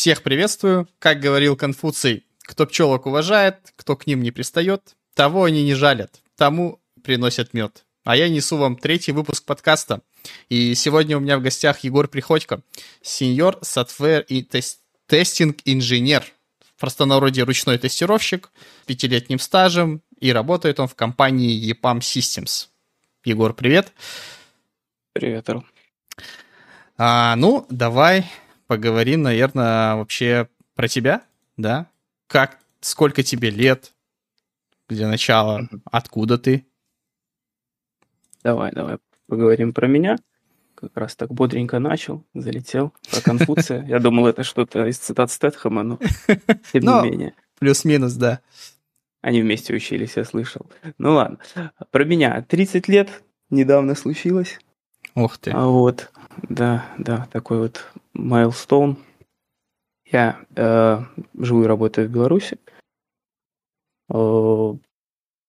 Всех приветствую. Как говорил Конфуций, кто пчелок уважает, кто к ним не пристает, того они не жалят, тому приносят мед. А я несу вам третий выпуск подкаста. И сегодня у меня в гостях Егор Приходько, сеньор software и тестинг-инженер. В простонародье ручной тестировщик, пятилетним стажем, и работает он в компании EPAM Systems. Егор, привет. Привет, Эрл. А, ну, давай поговорим, наверное, вообще про тебя, да? Как, сколько тебе лет для начала, откуда ты? Давай, давай поговорим про меня. Как раз так бодренько начал, залетел про Конфуция. Я думал, это что-то из цитат Стэтхэма, но тем не менее. Плюс-минус, да. Они вместе учились, я слышал. Ну ладно. Про меня. 30 лет недавно случилось. Ух ты. А вот, да, да, такой вот майлстоун. Я э, живу и работаю в Беларуси. Э, ну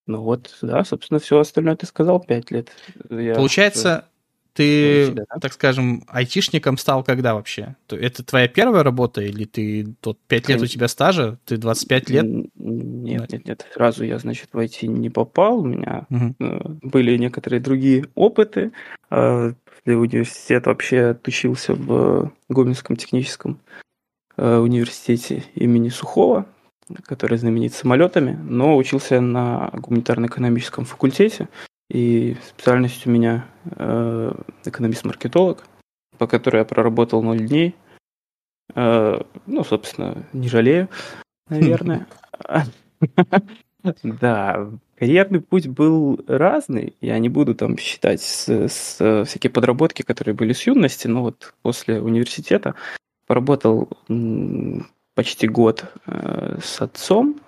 вот, да, собственно, все остальное ты сказал, пять лет. Я Получается, ты, себя, да? так скажем, айтишником стал когда вообще? Это твоя первая работа или ты тот 5 лет у тебя стажа, ты 25 лет? Нет, нет, нет. Сразу я, значит, в IT не попал. У меня угу. были некоторые другие опыты. После а, университета вообще отучился в Гомельском техническом э, университете имени Сухого, который знаменит самолетами, но учился на гуманитарно-экономическом факультете. И специальность у меня э, экономист-маркетолог, по которой я проработал 0 дней. Э, ну, собственно, не жалею, наверное. Да, карьерный путь был разный. Я не буду там считать с, с всякие подработки, которые были с юности, но вот после университета поработал почти год э, с отцом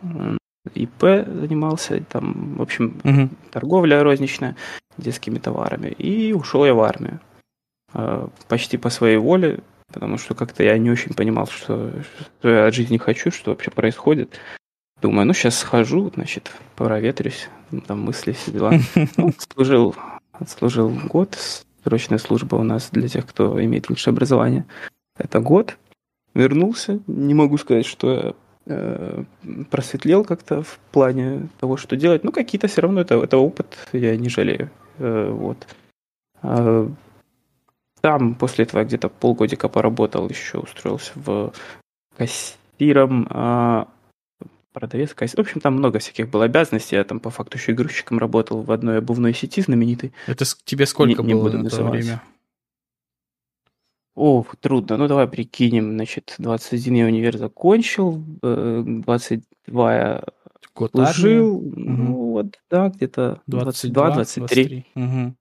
ИП занимался, там, в общем, угу. торговля розничная детскими товарами. И ушел я в армию. А, почти по своей воле, потому что как-то я не очень понимал, что, что я от жизни хочу, что вообще происходит. Думаю, ну сейчас схожу, значит, проветрюсь, там мысли, все дела. Ну, служил, служил год, срочная служба у нас для тех, кто имеет высшее образование. Это год. Вернулся, не могу сказать, что я просветлел как-то в плане того, что делать. Ну, какие-то все равно это, это опыт, я не жалею. Э, вот. А, там после этого где-то полгодика поработал, еще устроился в кассиром, а, продавец, кассир. В общем, там много всяких было обязанностей. Я там по факту еще и грузчиком работал в одной обувной сети знаменитой. Это тебе сколько не, было не буду на то время? О, трудно. Ну, давай прикинем. Значит, 21 я универ закончил, 22 э, я Год служил. Угу. Ну, вот, да, где-то 22-23. Угу.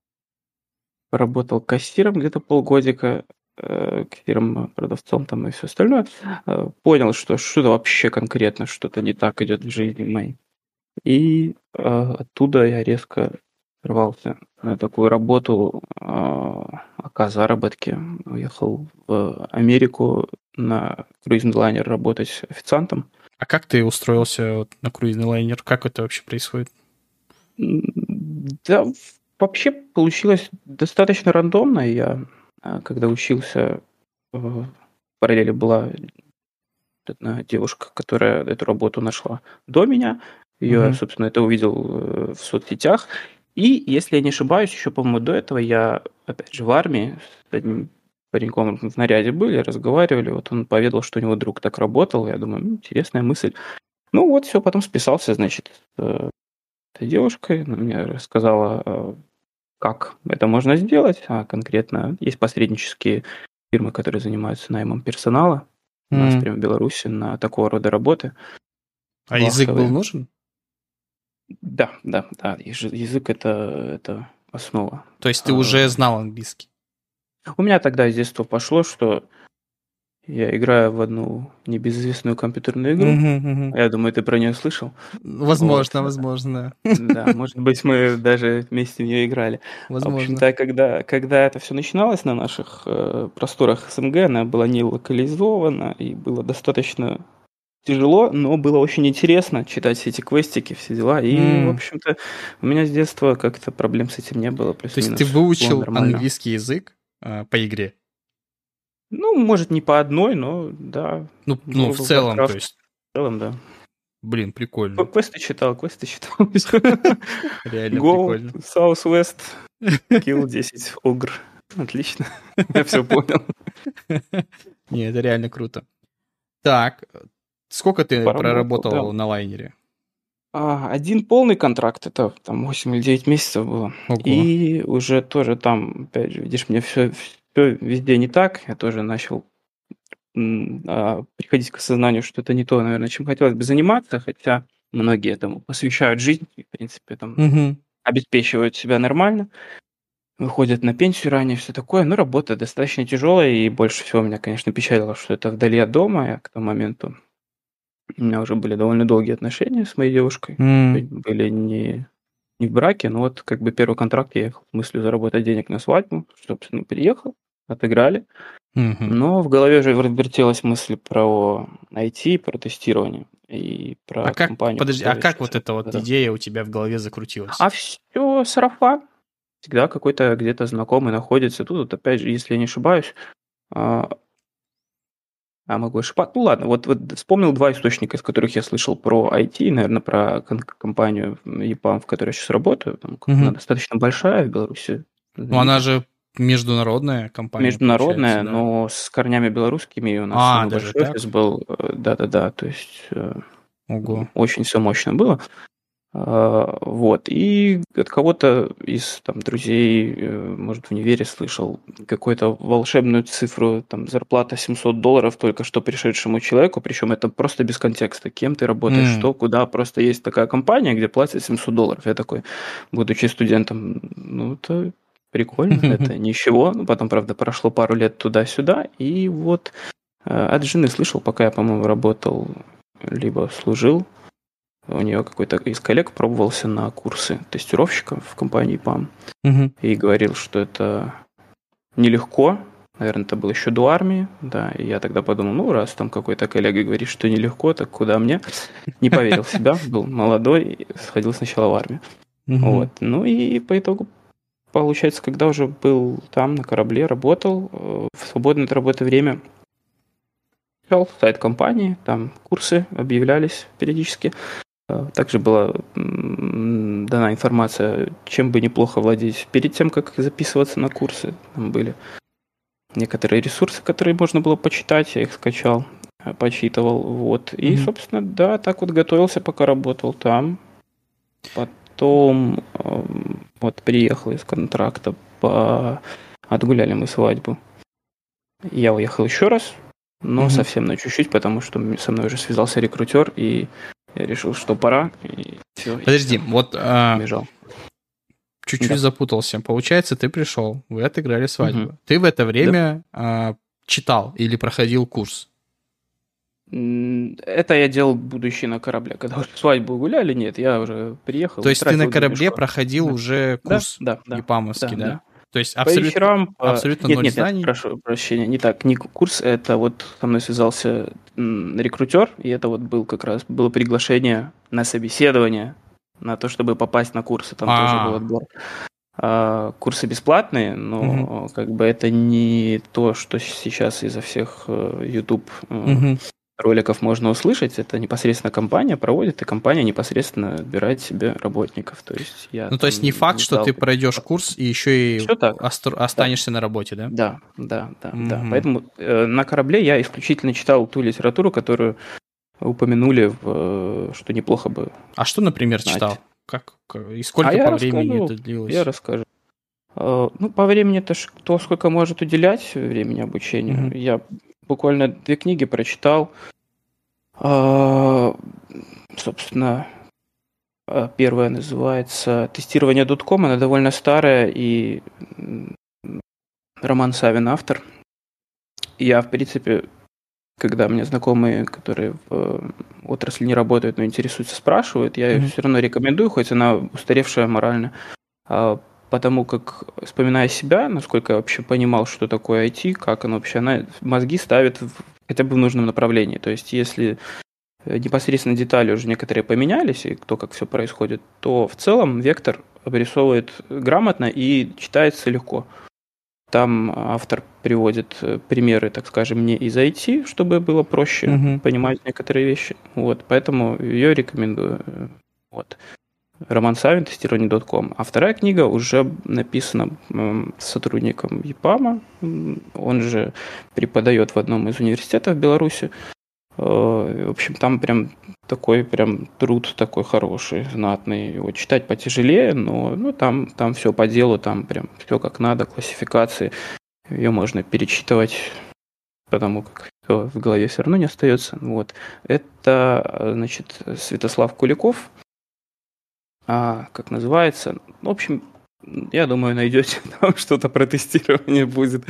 Поработал кассиром где-то полгодика, э, кассиром-продавцом там и все остальное. Э, понял, что что-то вообще конкретно, что-то не так идет в жизни моей. И э, оттуда я резко рвался на такую работу а, о заработке. Уехал в Америку на круизный лайнер работать официантом. А как ты устроился на круизный лайнер? Как это вообще происходит? Да, вообще получилось достаточно рандомно. Я, а, когда учился, в параллели была одна девушка, которая эту работу нашла до меня. Ее, mm-hmm. собственно, это увидел э, в соцсетях. И, если я не ошибаюсь, еще, по-моему, до этого я, опять же, в армии с одним пареньком в наряде были, разговаривали, вот он поведал, что у него друг так работал, я думаю, интересная мысль. Ну вот, все, потом списался, значит, с э, этой девушкой, она мне рассказала, э, как это можно сделать, а конкретно есть посреднические фирмы, которые занимаются наймом персонала mm. у нас прямо в Беларуси на такого рода работы. А Ласковые. язык был нужен? Да, да, да. Язык это, это основа. То есть ты а, уже знал английский? У меня тогда с детства пошло, что я играю в одну небезызвестную компьютерную игру. Uh-huh, uh-huh. Я думаю, ты про нее слышал. Возможно, вот. возможно. Да, может быть, мы даже вместе в нее играли. Возможно. В общем-то, когда, когда это все начиналось на наших э, просторах СНГ, она была не локализована и было достаточно тяжело, но было очень интересно читать все эти квестики, все дела. И, mm. в общем-то, у меня с детства как-то проблем с этим не было. То есть ты выучил английский язык э, по игре? Ну, может, не по одной, но да. Ну, ну в целом, то есть. В целом, да. Блин, прикольно. Квесты читал, квесты читал. Реально Go, прикольно. Southwest, Kill 10 Огр. Отлично. Я все понял. Не, это реально круто. Так, сколько ты Поработал, проработал да. на лайнере? А, один полный контракт, это там 8 или 9 месяцев было. Ого. И уже тоже там, опять же, видишь, мне все, все везде не так. Я тоже начал а, приходить к осознанию, что это не то, наверное, чем хотелось бы заниматься, хотя многие этому посвящают жизнь, и, в принципе, там угу. обеспечивают себя нормально, выходят на пенсию ранее, все такое. Но работа достаточно тяжелая, и больше всего меня, конечно, печалило, что это вдали от дома. Я к тому моменту у меня уже были довольно долгие отношения с моей девушкой. Mm. Были не, не в браке, но вот как бы первый контракт я ехал с мыслью заработать денег на свадьбу. Собственно, приехал, отыграли. Mm-hmm. Но в голове уже вертелась мысль про IT, про тестирование и про а как, компанию. Подожди, а как вот эта вот да. идея у тебя в голове закрутилась? А все сарафан. Всегда какой-то где-то знакомый находится. Тут, вот, опять же, если я не ошибаюсь, а, могу ошибаться. Ну ладно, вот, вот вспомнил два источника, из которых я слышал про IT, наверное, про компанию EPAM, в которой я сейчас работаю. Там, угу. Она достаточно большая в Беларуси. Ну, она же международная компания. Международная, да? но с корнями белорусскими. У нас а, даже большой офис был. Э, да-да-да, то есть э, Ого. очень все мощно было. А, вот. И от кого-то из там, друзей, э, может, в универе слышал какую-то волшебную цифру, там, зарплата 700 долларов только что пришедшему человеку, причем это просто без контекста. Кем ты работаешь, mm. что, куда. Просто есть такая компания, где платят 700 долларов. Я такой, будучи студентом, ну, это прикольно, это ничего. Ну, потом, правда, прошло пару лет туда-сюда, и вот э, от жены слышал, пока я, по-моему, работал, либо служил у нее какой-то из коллег пробовался на курсы тестировщика в компании PAM угу. и говорил, что это нелегко. Наверное, это было еще до армии, да, и я тогда подумал, ну, раз там какой-то коллега говорит, что нелегко, так куда мне? Не поверил в себя, был молодой, сходил сначала в армию. Угу. Вот. Ну и по итогу, получается, когда уже был там на корабле, работал, э, в свободное от работы время, вел сайт компании, там курсы объявлялись периодически. Э, также была дана информация, чем бы неплохо владеть перед тем, как записываться на курсы. Там были некоторые ресурсы, которые можно было почитать, я их скачал, э, почитывал, вот. И, mm-hmm. собственно, да, так вот готовился, пока работал там. Потом эм, вот приехал из контракта, по... отгуляли мы свадьбу. Я уехал еще раз, но mm-hmm. совсем на чуть-чуть, потому что со мной уже связался рекрутер, и я решил, что пора. И все, Подожди, и вот а, бежал. Чуть-чуть да. запутался. Получается, ты пришел, вы отыграли свадьбу. Угу. Ты в это время да. а, читал или проходил курс? Это я делал будущий на корабле. Когда уже свадьбу гуляли, нет, я уже приехал. То есть ты на корабле проходил да. уже курс да, да, Епамовский, да? да? да? То есть абсолютно, по вечерам, абсолютно нет, ноль нет, знаний? Нет, прошу прощения, не так, не курс, это вот со мной связался рекрутер, и это вот был как раз, было приглашение на собеседование, на то, чтобы попасть на курсы, там А-а-а. тоже был отбор. А, курсы бесплатные, но угу. как бы это не то, что сейчас изо всех э, YouTube угу роликов можно услышать, это непосредственно компания проводит, и компания непосредственно отбирает себе работников. То есть я ну, то есть не факт, не что ты пройдешь курс и еще и остр- останешься да. на работе, да? Да, да, да, mm-hmm. да. Поэтому э, на корабле я исключительно читал ту литературу, которую упомянули, э, что неплохо бы. А что, например, знать. читал? Как, и сколько а по времени расскажу, это длилось? Я расскажу. Э, ну, по времени это то, сколько может уделять времени обучению. Mm-hmm. Я буквально две книги прочитал. А, собственно, а, первая называется «Тестирование Дотком». Она довольно старая, и Роман Савин автор. Я, в принципе, когда мне знакомые, которые в э, отрасли не работают, но интересуются, спрашивают, я mm-hmm. все равно рекомендую, хоть она устаревшая морально, а, потому как, вспоминая себя, насколько я вообще понимал, что такое IT, как оно вообще, она мозги ставит в, хотя бы в нужном направлении. То есть, если э, непосредственно детали уже некоторые поменялись, и то, как все происходит, то в целом вектор обрисовывает грамотно и читается легко. там автор приводит э, примеры, так скажем, не из IT, чтобы было проще Мгм. понимать некоторые вещи. Вот, поэтому ее рекомендую. Вот. Роман Савин, тестирование.ком. А вторая книга уже написана сотрудником ЕПАМа. Он же преподает в одном из университетов Беларуси. Э, В общем, там прям такой прям труд такой хороший, знатный. Его читать потяжелее, но ну, там, там все по делу, там прям все как надо, классификации. Ее можно перечитывать, потому как всё в голове все равно не остается. Вот. Это, э, значит, Святослав Куликов. А, как называется? В общем, я думаю, найдете там что-то про тестирование будет.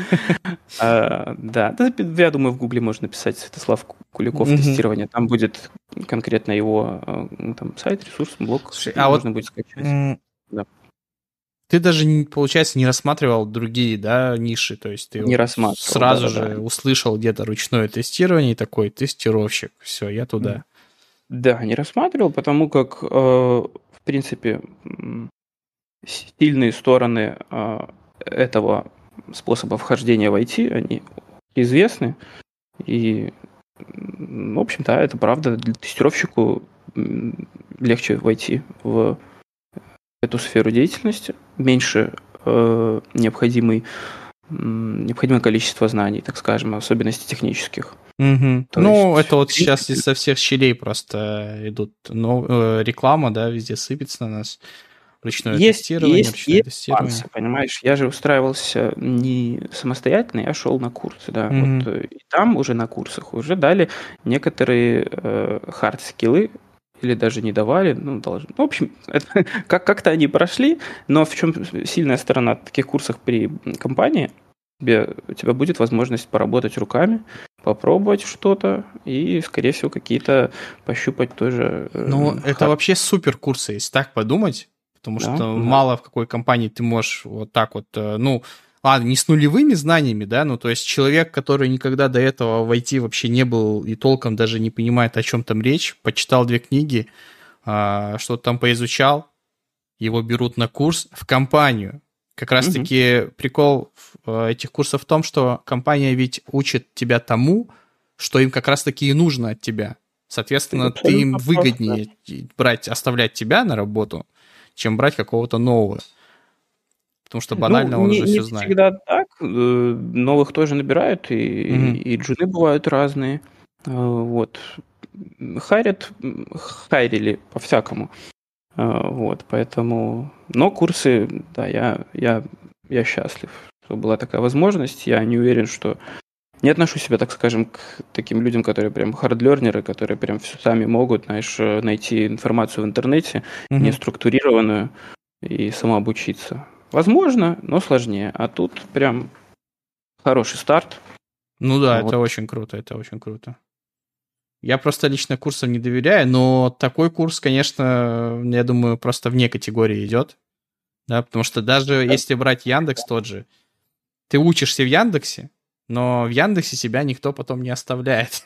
А, Да, да, я думаю, в Гугле можно написать Святослав Куликов Мгм. тестирование. Там будет конкретно его э, там, сайт, ресурс, блог. Слушай, а вот, можно будет скачать. М, Да. Ты даже, получается, не рассматривал другие, да, ниши, то есть ты Не вот сразу да-да-да. же услышал где-то ручное тестирование и такой тестировщик, все, я туда. Да, не рассматривал, потому как, э, в принципе, сильные стороны э, этого способа вхождения в IT, они известны. И, в общем-то, это правда. Для тестировщику легче войти в эту сферу деятельности, меньше э, необходимый, необходимое количество знаний, так скажем, особенностей технических. То Ну, есть, это вот сейчас принципе- изо всех щелей просто идут но, э, реклама, да, везде сыпется на нас. Ручное Есть, тестирование, есть, ручное есть тестирование. нюансы, понимаешь? Я же устраивался не самостоятельно, я шел на курсы, да. Мгм. Вот, э, и там уже на курсах уже дали некоторые хард-скиллы, или даже не давали, ну, должны. В общем, это, как- как-то они прошли, но в чем сильная сторона таких курсов при компании, тебе, у тебя будет возможность поработать руками, попробовать что-то и, скорее всего, какие-то пощупать тоже. э, Ну, это хард- вообще супер курсы, если так подумать, потому Да, что да. мало в какой компании ты можешь вот так вот, э, ну, ладно, не с нулевыми знаниями, да, ну, то есть человек, который никогда до этого в IT вообще не был и толком даже не понимает, о чем там речь, почитал две книги, а, что-то там поизучал, его берут на курс в компанию. Как раз-таки прикол э, этих курсов в том, что компания ведь учит тебя тому, что им как раз-таки и нужно от тебя. Соответственно, Это ты им выгоднее брать, оставлять тебя на работу, чем брать какого-то нового. Потому что банально Ну, он не, уже не все знает. всегда так. э, Новых тоже набирают, и, Мгм. и джуны бывают разные. Э, Вот. Хайрят, м, хайрили по-всякому. Э, Вот, поэтому... Но курсы, да, я, я, я счастлив, что была такая возможность. Я не уверен, что... Не отношу себя, так скажем, к таким людям, которые прям хардлернеры, которые прям все сами могут, знаешь, найти информацию в интернете, Мгм. не структурированную и самообучиться. Возможно, но сложнее. А тут прям хороший старт. Ну да, Вот. это очень круто, это очень круто. Я просто лично курсам не доверяю, но такой курс, конечно, я думаю, просто вне категории идет. Да, потому что даже если брать Яндекс тот же, ты учишься в Яндексе, но в Яндексе себя никто потом не оставляет.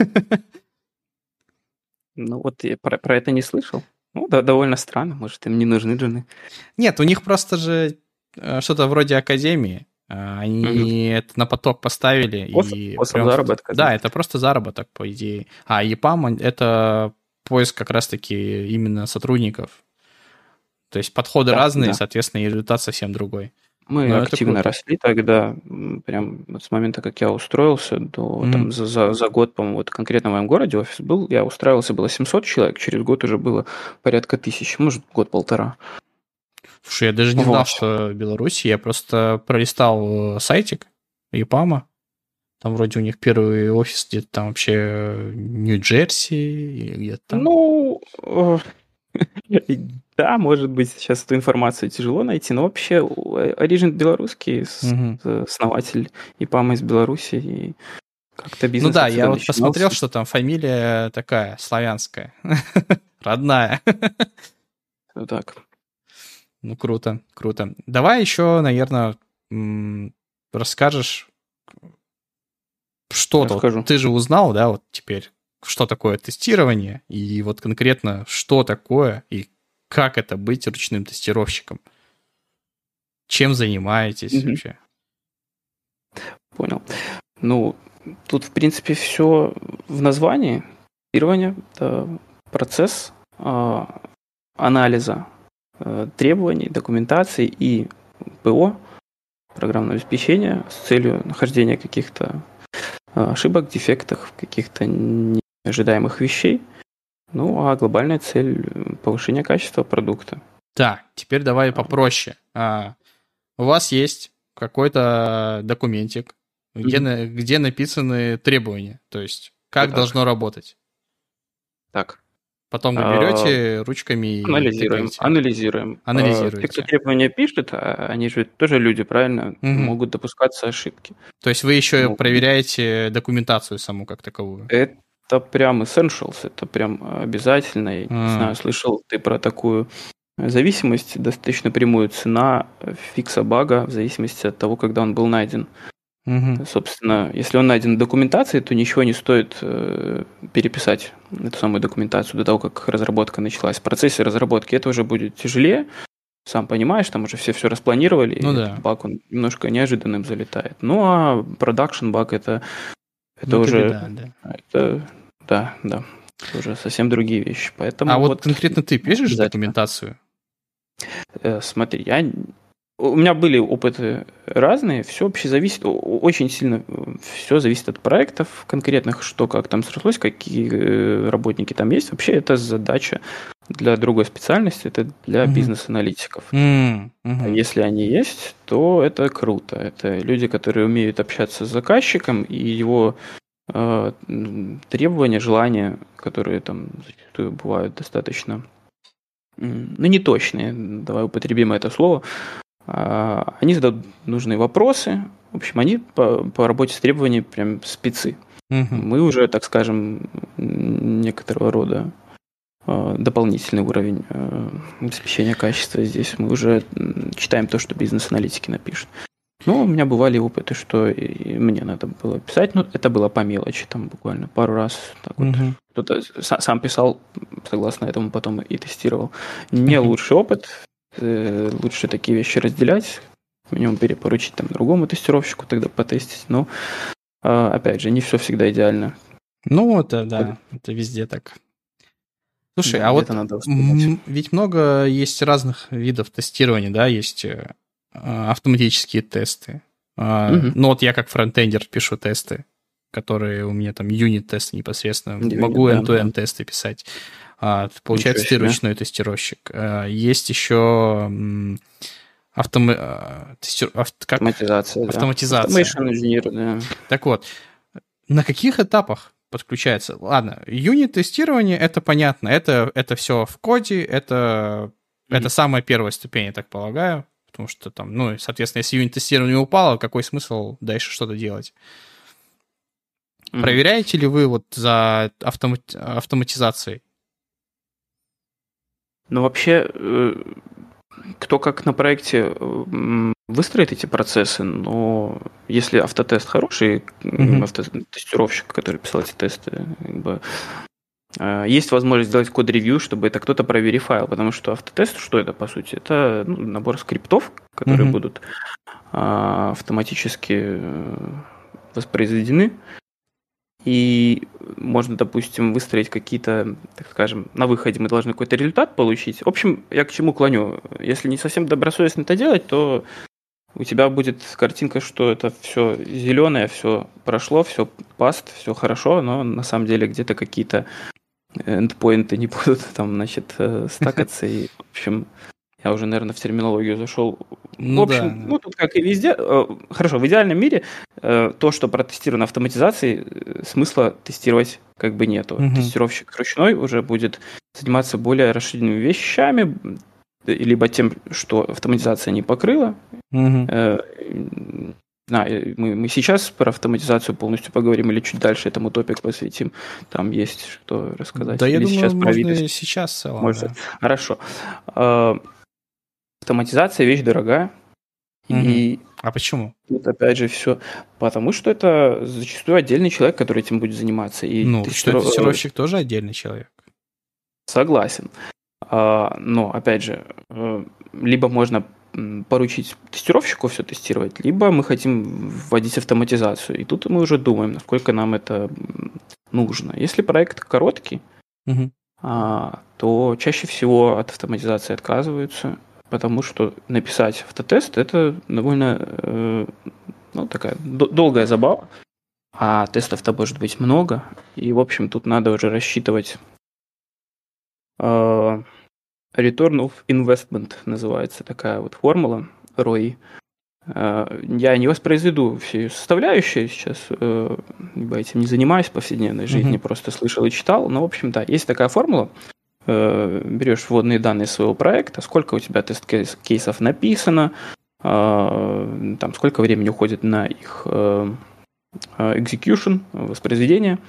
Ну вот я про, про это не слышал. Ну, да, довольно странно. Может, им не нужны джуны. Нет, у них просто же что-то вроде академии. А, Они это на поток поставили. Способ- и способ прям- заработка, Да, это просто заработок, по идее. А ЕПАМ — это поиск как раз-таки именно сотрудников. То есть подходы Да, разные, да. соответственно, и результат совсем другой. Мы Ну, это активно росли тогда, прям вот с момента, как я устроился, до Мгм. там, за, за, за год, по-моему, вот конкретно в моем городе офис был, я устраивался, было 700 человек, через год уже было порядка тысячи, может, год-полтора. Слушай, я даже не знал, Вот. что в Беларуси. Я просто пролистал э, сайтик ЕПАМа. Там вроде у них первый офис где-то там вообще э, Нью-Джерси где-то там. Ну, э, да, может быть, сейчас эту информацию тяжело найти, но вообще Origin белорусский, основатель ИПАМа из Беларуси, и как-то бизнес Ну да, я вот начинался. посмотрел, что там фамилия такая, славянская, родная. Вот Так. Ну, круто, круто. Давай еще, наверное, расскажешь что-то. Вот. Ты же узнал, да, вот теперь, что такое тестирование, и вот конкретно, что такое, и как это быть ручным тестировщиком. Чем занимаетесь Мгм. вообще? Понял. Ну, тут, в принципе, все в названии. Тестирование – это процесс э, анализа требований, документации и ПО, программного обеспечения, с целью нахождения каких-то э, ошибок, дефектов, каких-то неожидаемых вещей. Ну, а глобальная цель – повышение качества продукта. Так, теперь давай попроще. А, у вас есть какой-то документик, где, mm-hmm. где написаны требования, то есть как так. должно работать. Так. Потом вы берете а, ручками анализируем, и анализируем. Анализируете. Те, кто требования пишет, а они же тоже люди, правильно? Угу. Могут допускаться ошибки. То есть вы еще ну, проверяете документацию саму как таковую? Это прям essentials, это прям обязательно. Я а. не знаю, слышал ты про такую зависимость, достаточно прямую цена фикса бага в зависимости от того, когда он был найден. Угу. Собственно, если он найден в документации, то ничего не стоит э, переписать эту самую документацию до того, как разработка началась. В процессе разработки это уже будет тяжелее. Сам понимаешь, там уже все все распланировали, ну, и да. баг он немножко неожиданным залетает. Ну а продакшн баг это, это ну, уже... Беда, да. Это, да, да. Это уже совсем другие вещи. Поэтому а вот, вот конкретно ты пишешь документацию? Э, смотри, я у меня были опыты разные, все вообще зависит, очень сильно все зависит от проектов конкретных, что как там срослось, какие э, работники там есть. Вообще это задача для другой специальности, это для mm-hmm. бизнес-аналитиков. Mm-hmm. А если они есть, то это круто. Это люди, которые умеют общаться с заказчиком и его э, требования, желания, которые там зачастую бывают достаточно ну, не точные, давай употребим это слово, они задают нужные вопросы. В общем, они по, по работе с требованиями прям спецы. Угу. Мы уже, так скажем, некоторого рода а, дополнительный уровень а, обеспечения качества здесь. Мы уже читаем то, что бизнес-аналитики напишут. Ну, у меня бывали опыты, что и мне надо было писать, но это было по мелочи, там буквально пару раз. Так вот. Угу. Кто-то сам писал, согласно этому потом и тестировал. Не лучший опыт, лучше такие вещи разделять, минимум перепоручить там другому тестировщику тогда потестить. Но, а, опять же, не все всегда идеально. Ну, это да, это везде так. Слушай, да, а вот надо ведь много есть разных видов тестирования, да, есть э, автоматические тесты. Угу. Ну вот я как фронтендер пишу тесты, которые у меня там юнит-тесты непосредственно. Unit, Могу end-to-end да. тесты писать. А, получается, ты ручной тестировщик. А, есть еще автом... А, тестир... Авт... как? автоматизация. Автоматизация. Engineer, да. Так вот, на каких этапах подключается? Ладно, юнит-тестирование, это понятно, это, это все в коде, это, mm-hmm. это самая первая ступень, я так полагаю, потому что там, ну, соответственно, если юнит-тестирование упало, какой смысл дальше что-то делать? Mm-hmm. Проверяете ли вы вот за автомат... автоматизацией? Ну, вообще, э, кто как на проекте выстроит эти процессы, но если автотест хороший, mm-hmm. автотестировщик, который писал эти тесты, как бы, э, есть возможность сделать код-ревью, чтобы это кто-то проверифайл, потому что автотест, что это по сути? Это ну, набор скриптов, которые mm-hmm. будут а, автоматически э, воспроизведены и можно, допустим, выстроить какие-то, так скажем, на выходе мы должны какой-то результат получить. В общем, я к чему клоню? Если не совсем добросовестно это делать, то у тебя будет картинка, что это все зеленое, все прошло, все паст, все хорошо, но на самом деле где-то какие-то эндпоинты не будут там, значит, э, стакаться. И, в общем, я уже, наверное, в терминологию зашел. Ну, в общем, да. ну тут как и везде. Э, хорошо, в идеальном мире э, то, что протестировано автоматизацией, э, смысла тестировать как бы нету. Угу. Тестировщик ручной уже будет заниматься более расширенными вещами, либо тем, что автоматизация не покрыла. Угу. Да, мы, мы сейчас про автоматизацию полностью поговорим или чуть дальше этому топик посвятим. Там есть что рассказать. Да, или я думаю, сейчас можно сейчас в целом. Можно. Да. Хорошо. Автоматизация вещь дорогая. Угу. И а почему? Тут опять же все. Потому что это зачастую отдельный человек, который этим будет заниматься. И ну, тестировщик тоже отдельный человек. Согласен. А, но, опять же, э, либо можно поручить тестировщику все тестировать, либо мы хотим вводить автоматизацию. И тут мы уже думаем, насколько нам это нужно. Если проект короткий, угу. то чаще всего от автоматизации отказываются, потому что написать автотест это довольно э, ну, такая долгая забава, а тестов-то может быть много, и, в общем, тут надо уже рассчитывать э, Return of Investment называется такая вот формула ROI. Э, я не воспроизведу все составляющие сейчас, э, этим не занимаюсь в повседневной жизни, mm-hmm. просто слышал и читал. Но, в общем, да, есть такая формула. Э, берешь вводные данные своего проекта, сколько у тебя тест-кейсов написано, там сколько времени уходит на их execution, воспроизведение –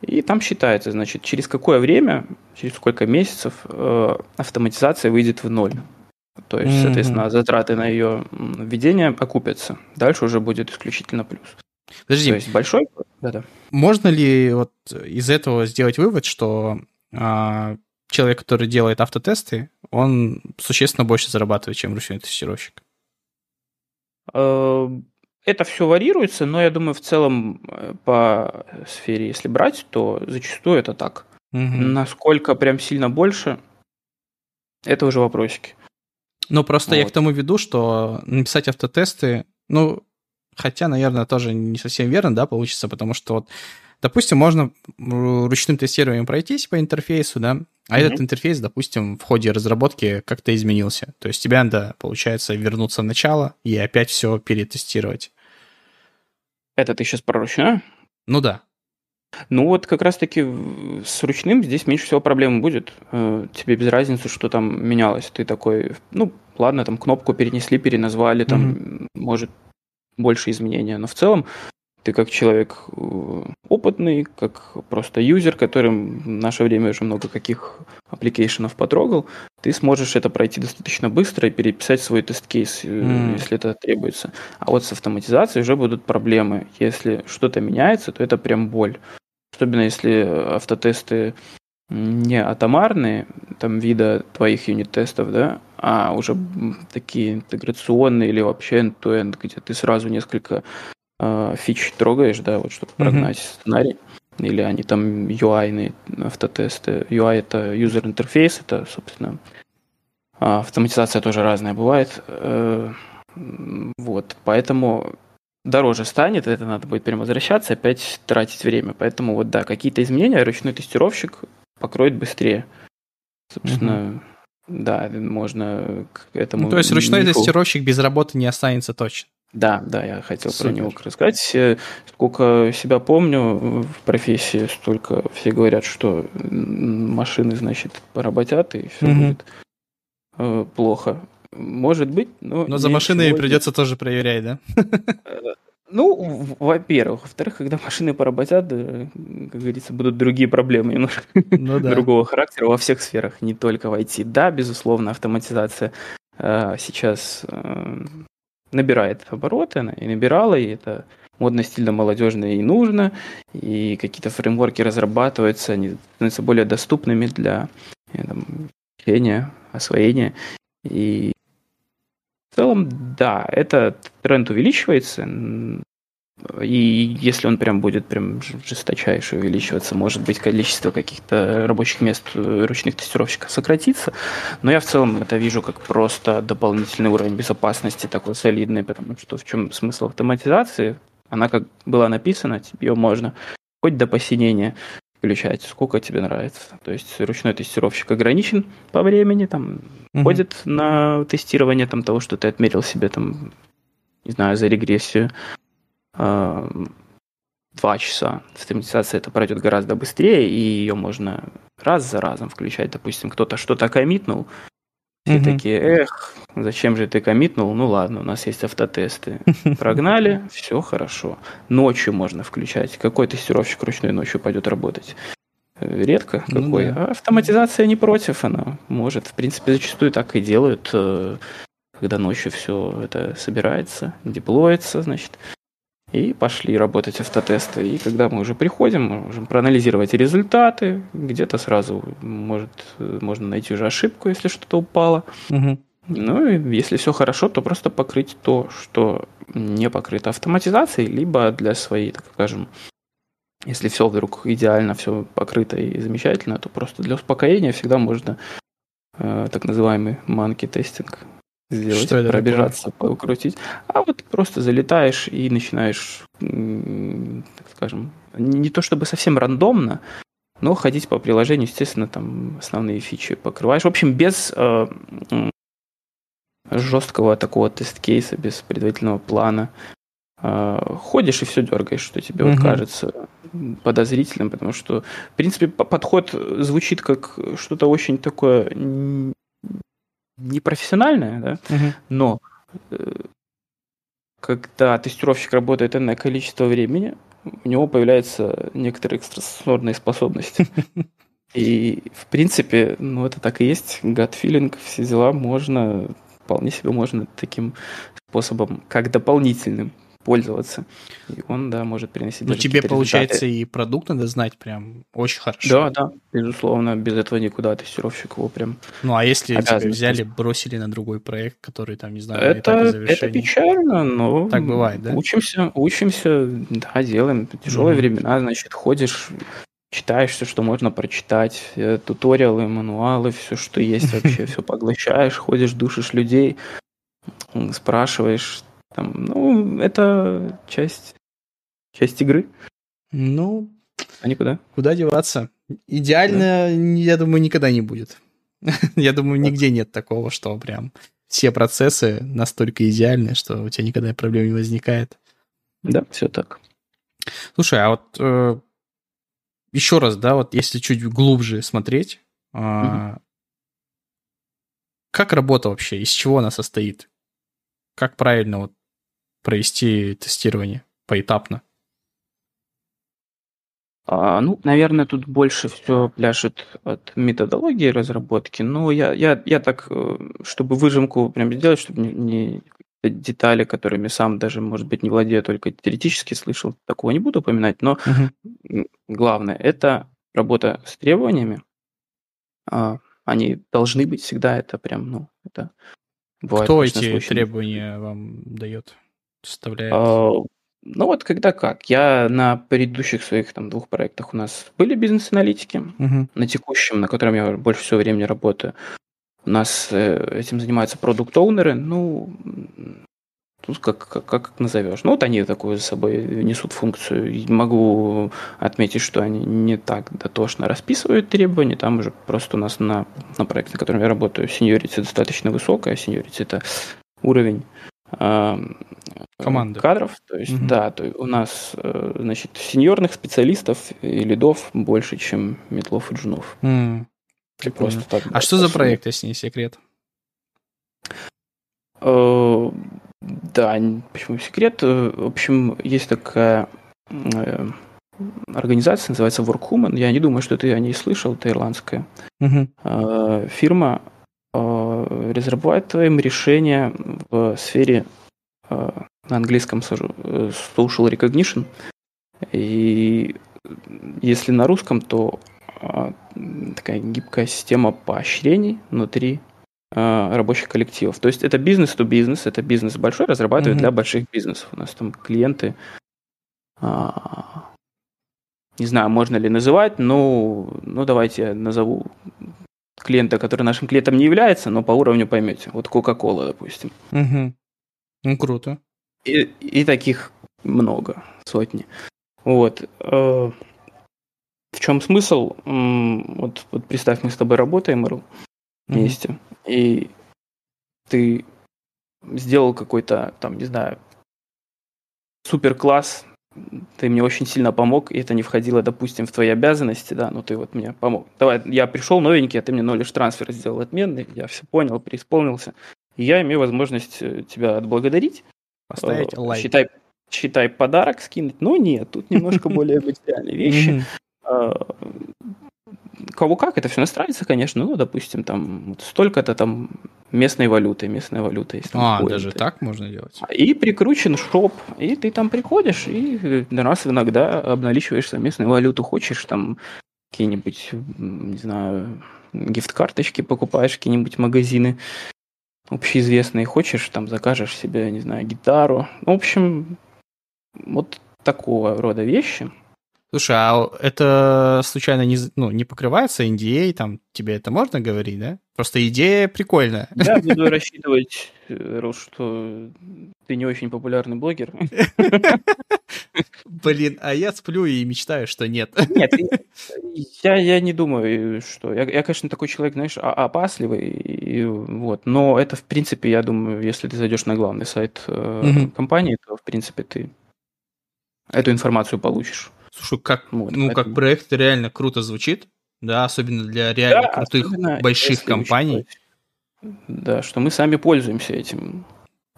и там считается, значит, через какое время, через сколько месяцев э, автоматизация выйдет в ноль. То есть, mm-hmm. соответственно, затраты на ее введение окупятся. Дальше уже будет исключительно плюс. Подожди. То есть большой. Да-да. Можно ли вот из этого сделать вывод, что а, человек, который делает автотесты, он существенно больше зарабатывает, чем ручной тестировщик? Э, это все варьируется, но я думаю, в целом э, по сфере, если брать, то зачастую это так. Угу. Насколько прям сильно больше, это уже вопросики. Ну, просто вот. я к тому веду, что написать автотесты, ну, хотя, наверное, тоже не совсем верно, да, получится, потому что вот, допустим, можно ручным тестированием пройтись по интерфейсу, да, а mm этот интерфейс, допустим, в ходе разработки как-то изменился. То есть тебе надо, получается, вернуться в начало и опять все перетестировать. Это ты сейчас про ручное? Ну да. Ну вот как раз-таки с ручным здесь меньше всего проблем будет. Э, тебе без разницы, что там менялось. Ты такой, ну ладно, там кнопку перенесли, переназвали, там mm-hmm. может больше изменения. Но в целом ты как человек э, опытный, как просто юзер, которым в наше время уже много каких application ов потрогал, ты сможешь это пройти достаточно быстро и переписать свой тест-кейс, мм. если это требуется. А вот с автоматизацией уже будут проблемы. Если что-то меняется, то это прям боль. Особенно если автотесты не атомарные, там вида твоих юнит-тестов, да, а уже такие интеграционные или вообще end-to-end, где ты сразу несколько э, фич трогаешь, да, вот чтобы прогнать mm-hmm. сценарий. Или они там UI автотесты. UI это user interface, это, собственно, автоматизация тоже разная бывает. Э, вот, поэтому дороже станет, это надо будет прям возвращаться, опять тратить время. Поэтому вот да, какие-то изменения ручной тестировщик покроет быстрее. Собственно, угу. да, можно к этому. Ну, то есть ручной мифу... тестировщик без работы не останется точно. Да, да, я хотел Супер. про него рассказать. Э, сколько себя помню в профессии, столько все говорят, что машины, значит, поработят, и все угу. будет э, плохо. Может быть, но... Но за машиной придется тоже проверять, да? Э, ну, во-первых. Во-вторых, когда машины поработят, как говорится, будут другие проблемы немножко ну, да. другого характера во всех сферах, не только в IT. Да, безусловно, автоматизация сейчас набирает обороты, она и набирала, и это модно, стильно, молодежно и нужно, и какие-то фреймворки разрабатываются, они становятся более доступными для э, там, учения, освоения. И в целом, да, этот тренд увеличивается, и если он прям будет прям жесточайше увеличиваться, может быть, количество каких-то рабочих мест э, ручных тестировщиков сократится. Но я в целом это вижу как просто дополнительный уровень безопасности такой солидный, потому что в чем смысл автоматизации? Она как была написана, ее можно хоть до посинения включать, сколько тебе нравится. То есть ручной тестировщик ограничен по времени, там, угу. ходит на тестирование там, того, что ты отмерил себе, там, не знаю, за регрессию два часа. Автоматизация это пройдет гораздо быстрее, и ее можно раз за разом включать. Допустим, кто-то что-то коммитнул, все mm такие, эх, зачем же ты коммитнул? Ну ладно, у нас есть автотесты. Прогнали, все хорошо. Ночью можно включать. Какой тестировщик ручной ночью пойдет работать? Э, редко ну, какой. Да. А автоматизация не против, она может. В принципе, зачастую так и делают, э, когда ночью все это собирается, деплоится, значит, и пошли работать автотесты. И когда мы уже приходим, мы можем проанализировать результаты, где-то сразу может, можно найти уже ошибку, если что-то упало. Угу. Ну, и если все хорошо, то просто покрыть то, что не покрыто автоматизацией, либо для своей, так скажем, если все вдруг идеально, все покрыто и замечательно, то просто для успокоения всегда можно э, так называемый манки тестинг сделать, что это пробежаться, такое? покрутить. А вот просто залетаешь и начинаешь, так скажем, не то чтобы совсем рандомно, но ходить по приложению, естественно, там основные фичи покрываешь. В общем, без э, жесткого такого тест-кейса, без предварительного плана. Э, ходишь и все дергаешь, что тебе угу. вот кажется подозрительным, потому что, в принципе, подход звучит как что-то очень такое непрофессиональное, да, угу. но э, когда тестировщик работает энное количество времени, у него появляются некоторые экстрасенсорные способности. И, в принципе, ну, это так и есть. Feeling, все дела можно, вполне себе можно таким способом, как дополнительным пользоваться. И он, да, может приносить Ну, тебе, получается, результаты. и продукт надо знать прям очень хорошо. Да, да, безусловно, без этого никуда тестировщик его прям Ну, а если тебя взяли, бросили на другой проект, который там, не знаю, это, это печально, но... Так бывает, да? Учимся, учимся, да, делаем. Тяжелые mm-hmm. времена, значит, ходишь, читаешь все, что можно прочитать, э, туториалы, мануалы, все, что есть вообще, все поглощаешь, ходишь, душишь людей, спрашиваешь, там, ну, это часть, часть игры. Ну, а никуда. Куда деваться? Идеально, да. я думаю, никогда не будет. я думаю, нигде нет такого, что прям все процессы настолько идеальны, что у тебя никогда проблем не возникает. Да, все так. Слушай, а вот э, еще раз, да, вот если чуть глубже смотреть, э, угу. как работа вообще, из чего она состоит? Как правильно вот провести тестирование поэтапно? А, ну, наверное, тут больше все пляшет от методологии разработки. Но я, я, я так, э, чтобы выжимку прям сделать, чтобы не, не детали, которыми сам даже, может быть, не владею, только теоретически слышал, такого не буду упоминать. Но угу. главное – это работа с требованиями. А, они должны быть всегда, это прям, ну, это Кто эти случаи. требования вам дает? Составляет? А, ну вот когда как. Я на предыдущих своих там двух проектах у нас были бизнес-аналитики. Угу. На текущем, на котором я больше всего времени работаю, у нас э, этим занимаются продукт-оунеры. Ну, тут как, как, как назовешь. Ну, вот они такую за собой несут функцию. Могу отметить, что они не так дотошно расписывают требования. Там уже просто у нас на, на проекте, на котором я работаю, сеньорити достаточно высокая. Сеньорити – это уровень команды кадров. То есть, угу. да, то у нас, э, значит, сеньорных специалистов и лидов больше, чем метлов и джунов. Mm. Просто так, а что за проект, если не секрет? Uh, да, почему секрет? Э, в общем, есть такая организация, называется Workhuman. Я не думаю, что ты о ней слышал, это ирландская uh-huh. фирма. Разрабатываем решения в сфере на английском э, social recognition. И если на русском, то а, такая гибкая система поощрений внутри а, рабочих коллективов. То есть это бизнес-то-бизнес, это бизнес большой, разрабатывает mm-hmm. для больших бизнесов. У нас там клиенты, а, не знаю, можно ли называть, но ну, давайте я назову клиента, который нашим клиентом не является, но по уровню поймете. Вот Coca-Cola, допустим. Угу. Ну, круто. И, и таких много, сотни. Вот. Э, в чем смысл? Вот, вот представь, мы с тобой работаем, Эрл, вместе, mm-hmm. и ты сделал какой-то, там, не знаю, супер класс, ты мне очень сильно помог, и это не входило, допустим, в твои обязанности, да, но ты вот мне помог. Давай, я пришел новенький, а ты мне нолишь трансфер сделал отменный, я все понял, преисполнился. И я имею возможность э, тебя отблагодарить, Поставить э, лайк. Считай, считай подарок скинуть. Но нет, тут немножко более материальные вещи. Э, кого как, это все настраивается, конечно. Ну, допустим, там столько-то там местной валюты, местная валюта есть. А, даже так можно делать? И прикручен шоп, и ты там приходишь, и раз иногда обналичиваешься местную валюту, хочешь там какие-нибудь, не знаю, гифт-карточки покупаешь, какие-нибудь магазины, общеизвестные. Хочешь, там закажешь себе, не знаю, гитару. В общем, вот такого рода вещи. Слушай, а это случайно не, ну, не покрывается NDA, там тебе это можно говорить, да? Просто идея прикольная. Я буду рассчитывать, Рус, что ты не очень популярный блогер. Блин, а я сплю и мечтаю, что нет. Нет, я, я не думаю, что... Я, я, конечно, такой человек, знаешь, опасливый, и, вот, но это, в принципе, я думаю, если ты зайдешь на главный сайт э, компании, то, в принципе, ты эту информацию получишь. Слушай, как, вот, ну, поэтому... как проект реально круто звучит, да, особенно для реально да, крутых больших компаний. Да, что мы сами пользуемся этим,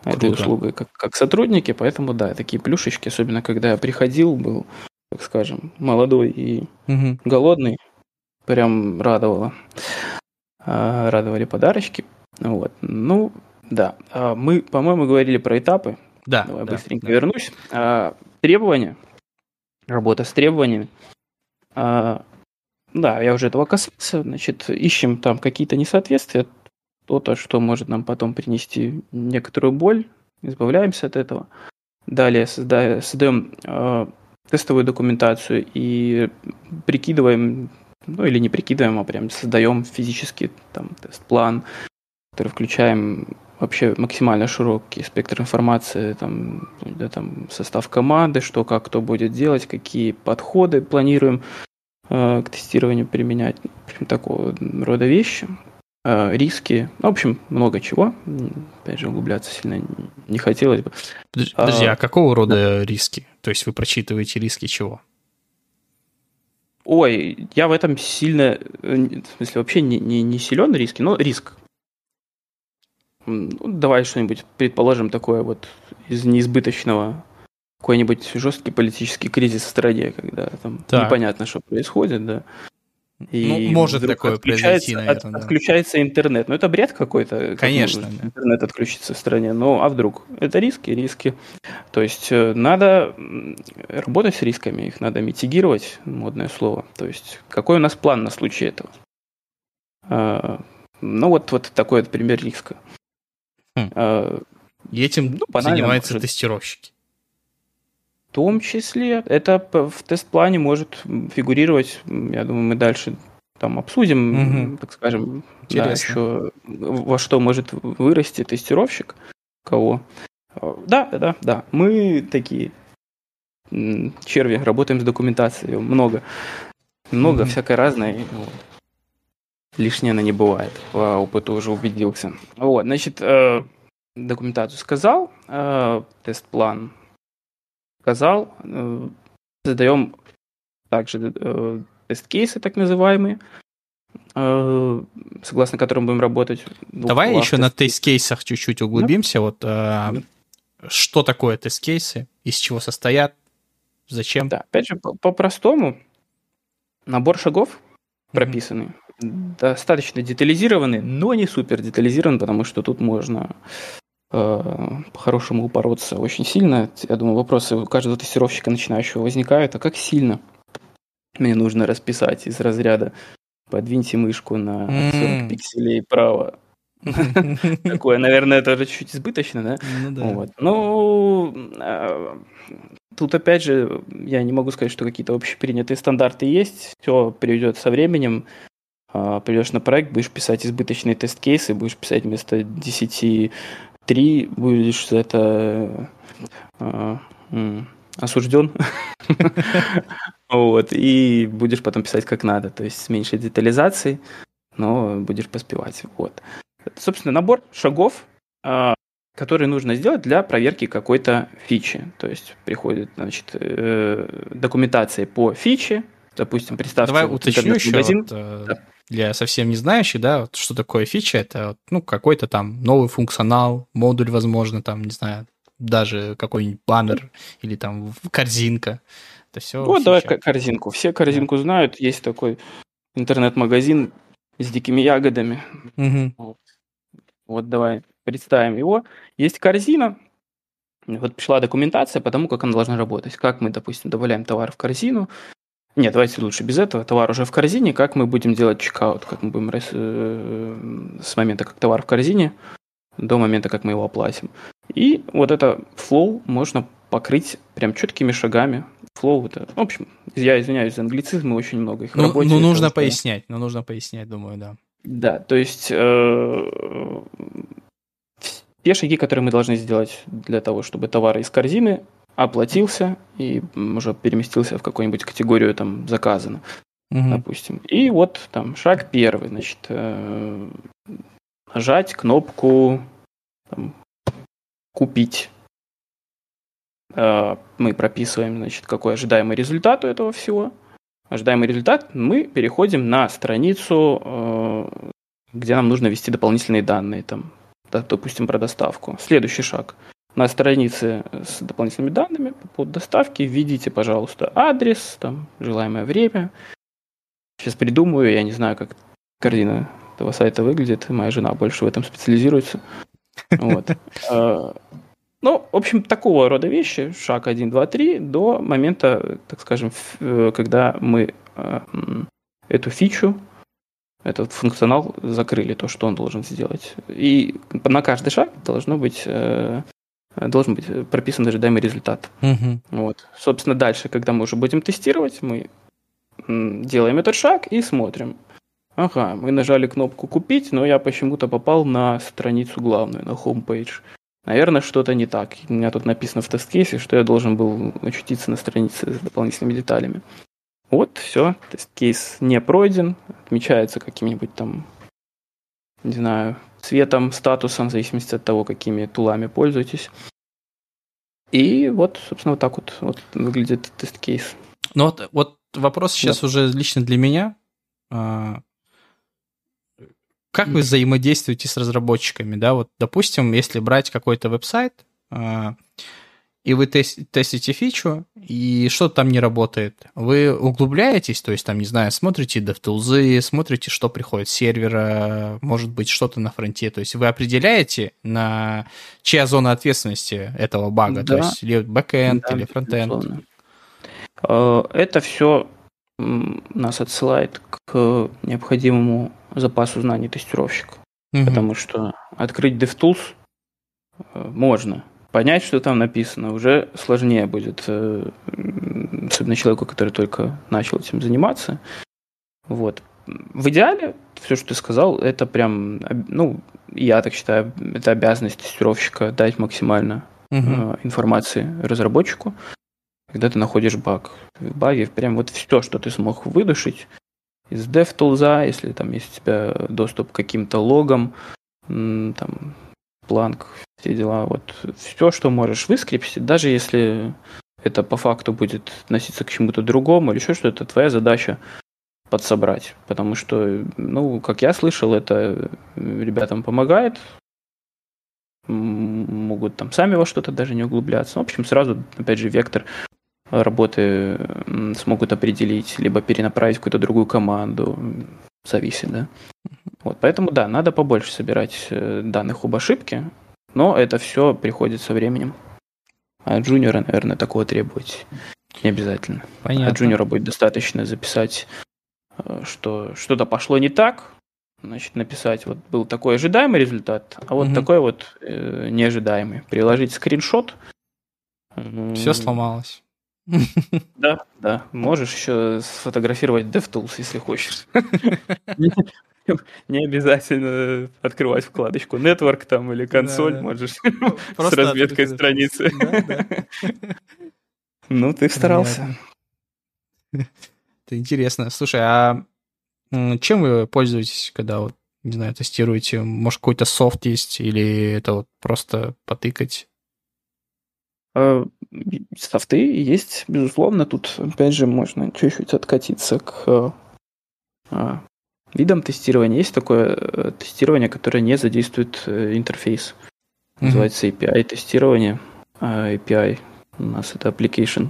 Круто. этой услугой как, как сотрудники, поэтому да, такие плюшечки, особенно когда я приходил, был, так скажем, молодой и угу. голодный, прям радовало. А, радовали подарочки. Вот. Ну, да. А мы, по-моему, говорили про этапы. Да. Давай да, быстренько да. вернусь. А, требования работа с требованиями. Да, я уже этого касался. Значит, ищем там какие-то несоответствия, то-то, что может нам потом принести некоторую боль, избавляемся от этого. Далее создаем, э, тестовую документацию и прикидываем, ну или не прикидываем, а прям создаем физически там тест-план, который включаем вообще максимально широкий спектр информации, там, да, там состав команды, что как кто будет делать, какие подходы планируем э, к тестированию применять, такого рода вещи, риски, ну, в общем, много чего. Опять же, углубляться сильно не хотелось бы. Подожди, а, а какого рода да. риски? То есть вы прочитываете риски чего? Ой, я в этом сильно, э, в смысле, вообще не, не, не силен риски, но риск ну, давай что-нибудь предположим такое вот из неизбыточного какой-нибудь жесткий политический кризис в стране, когда там так. непонятно, что происходит, да. И ну, может такое произойти, наверное. От, да. Отключается интернет. Ну, это бред какой-то. Конечно. Как да. Интернет отключится в стране. Ну, а вдруг? Это риски, риски. То есть э, надо работать с рисками, их надо митигировать, модное слово. То есть какой у нас план на случай этого? А, ну, вот, вот такой вот пример риска. Хм. А, и этим ну, занимаются может. тестировщики. В том числе это в тест-плане может фигурировать, я думаю, мы дальше там обсудим, угу. так скажем, да, еще во что может вырасти тестировщик, кого. Да, да, да, мы такие черви, работаем с документацией, много, много угу. всякой разной. Вот. Лишнее она не бывает. По опыту уже убедился. Вот, значит, э, документацию сказал, э, тест-план сказал, э, создаем также э, тест-кейсы, так называемые, э, согласно которым будем работать. Давай еще тест на тест-кейсах чуть-чуть углубимся. Да. Вот, э, что такое тест-кейсы, из чего состоят, зачем? Да, опять же, по-простому, набор шагов прописанный. Mm-hmm достаточно детализированы, но не супер детализированы, потому что тут можно по-хорошему упороться очень сильно. Я думаю, вопросы у каждого тестировщика начинающего возникают, а как сильно мне нужно расписать из разряда подвиньте мышку на 40 пикселей право. Такое, наверное, тоже чуть избыточно, да? Ну. Ну, а, тут опять же, я не могу сказать, что какие-то общепринятые стандарты есть. Все приведет со временем. А, придешь на проект, будешь писать избыточные тест-кейсы, будешь писать вместо 10 3, будешь за это э, осужден. вот, и будешь потом писать как надо, то есть с меньшей детализацией, но будешь поспевать. Вот. Это, собственно, набор шагов, э, которые нужно сделать для проверки какой-то фичи. То есть приходит, значит, э, документация по фиче, допустим, представьте... Давай уточню еще, вот, э, да для совсем не знающих, да, вот что такое фича, это, ну, какой-то там новый функционал, модуль, возможно, там, не знаю, даже какой-нибудь баннер или там корзинка. Это все вот, фича. давай корзинку. Все корзинку да. знают. Есть такой интернет-магазин с дикими ягодами. Угу. Вот. вот давай представим его. Есть корзина. Вот пришла документация по тому, как она должна работать. Как мы, допустим, добавляем товар в корзину, нет, давайте лучше без этого. Товар уже в корзине. Как мы будем делать чекаут? Как мы будем э, с момента, как товар в корзине, до момента, как мы его оплатим. И вот это флоу можно покрыть прям четкими шагами. Флоу это, в общем, я извиняюсь за англицизмы, очень много их. Ну, ну нужно того, пояснять, ну нужно пояснять, думаю, да. Да, то есть э, те шаги, которые мы должны сделать для того, чтобы товар из корзины оплатился и уже переместился в какую-нибудь категорию там заказано, угу. допустим. И вот там шаг первый, значит, э, нажать кнопку там, купить. Э, мы прописываем, значит, какой ожидаемый результат у этого всего. Ожидаемый результат мы переходим на страницу, э, где нам нужно ввести дополнительные данные, там, допустим, про доставку. Следующий шаг. На странице с дополнительными данными по поводу доставки введите, пожалуйста, адрес, там, желаемое время. Сейчас придумаю, я не знаю, как корзина этого сайта выглядит. Моя жена больше в этом специализируется. Вот. Э, ну, в общем, такого рода вещи, шаг 1, 2, 3, до момента, так скажем, э, когда мы э, эту фичу, этот функционал закрыли, то, что он должен сделать. И на каждый шаг должно быть должен быть прописан ожидаемый результат. Угу. Вот. Собственно, дальше, когда мы уже будем тестировать, мы делаем этот шаг и смотрим. Ага, мы нажали кнопку «Купить», но я почему-то попал на страницу главную, на homepage. Наверное, что-то не так. У меня тут написано в тест-кейсе, что я должен был очутиться на странице с дополнительными деталями. Вот, все, тест-кейс не пройден, отмечается каким-нибудь там, не знаю, цветом, статусом, в зависимости от того, какими тулами пользуетесь. И вот, собственно, вот так вот, вот выглядит тест-кейс. Ну вот, вот вопрос сейчас да. уже лично для меня. А, как вы взаимодействуете с разработчиками, да? Вот, допустим, если брать какой-то веб-сайт, э, и вы тест, тестите фичу, и что-то там не работает, вы углубляетесь, то есть там, не знаю, смотрите DevTools, смотрите, что приходит с сервера, может быть, что-то на фронте, то есть вы определяете, на чья зона ответственности этого бага, да. то есть или бэкэнд, да, или фронтенд. Э, это все нас отсылает к необходимому запасу знаний тестировщика. Угу. Потому что открыть DevTools э, можно. Понять, что там написано, уже сложнее будет, э, особенно человеку, который только начал этим заниматься. Вот. В идеале, все, что ты сказал, это прям, ну, я так считаю, это обязанность тестировщика дать максимально угу. информации разработчику, когда ты находишь баг. В баге прям вот все, что ты смог выдушить, из DevTools, если там есть у тебя доступ к каким-то логам, там, планк, все дела, вот все, что можешь выскрепсить, даже если это по факту будет относиться к чему-то другому или еще что-то, твоя задача подсобрать. Потому что, ну, как я слышал, это ребятам помогает, могут там сами во что-то даже не углубляться. В общем, сразу, опять же, вектор работы смогут определить, либо перенаправить в какую-то другую команду, зависит, да. Вот, поэтому, да, надо побольше собирать э, данных об ошибке, но это все приходит со временем. А джуниора, наверное, такого требовать не обязательно. Понятно. А джуниора будет достаточно записать, э, что что-то пошло не так, значит, написать, вот был такой ожидаемый результат, а вот угу. такой вот э, неожидаемый. Приложить скриншот. Все сломалось. Да, да. Можешь еще сфотографировать DevTools, если хочешь. Не обязательно открывать вкладочку Network там или консоль, да, можешь с разметкой страницы. Да, да. Ну, ты старался. Это интересно. Слушай, а чем вы пользуетесь, когда вот, не знаю, тестируете? Может, какой-то софт есть или это вот просто потыкать? А, софты есть, безусловно. Тут, опять же, можно чуть-чуть откатиться к а, видам тестирования. Есть такое э, тестирование, которое не задействует э, интерфейс. Называется API тестирование. А API у нас это Application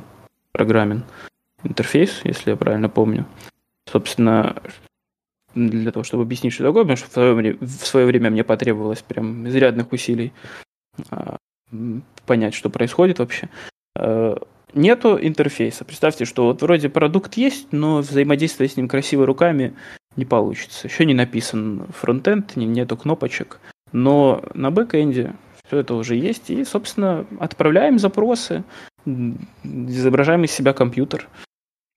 Programming интерфейс, если я правильно помню. Собственно, для того, чтобы объяснить, что такое, потому что в свое время, в свое время мне потребовалось прям изрядных усилий понять, что происходит вообще. Э, нету интерфейса. Представьте, что вот вроде продукт есть, но взаимодействовать с ним красиво руками не получится. Еще не написан фронтенд, нету кнопочек. Но на бэкэнде все это уже есть, и, собственно, отправляем запросы, изображаем из себя компьютер.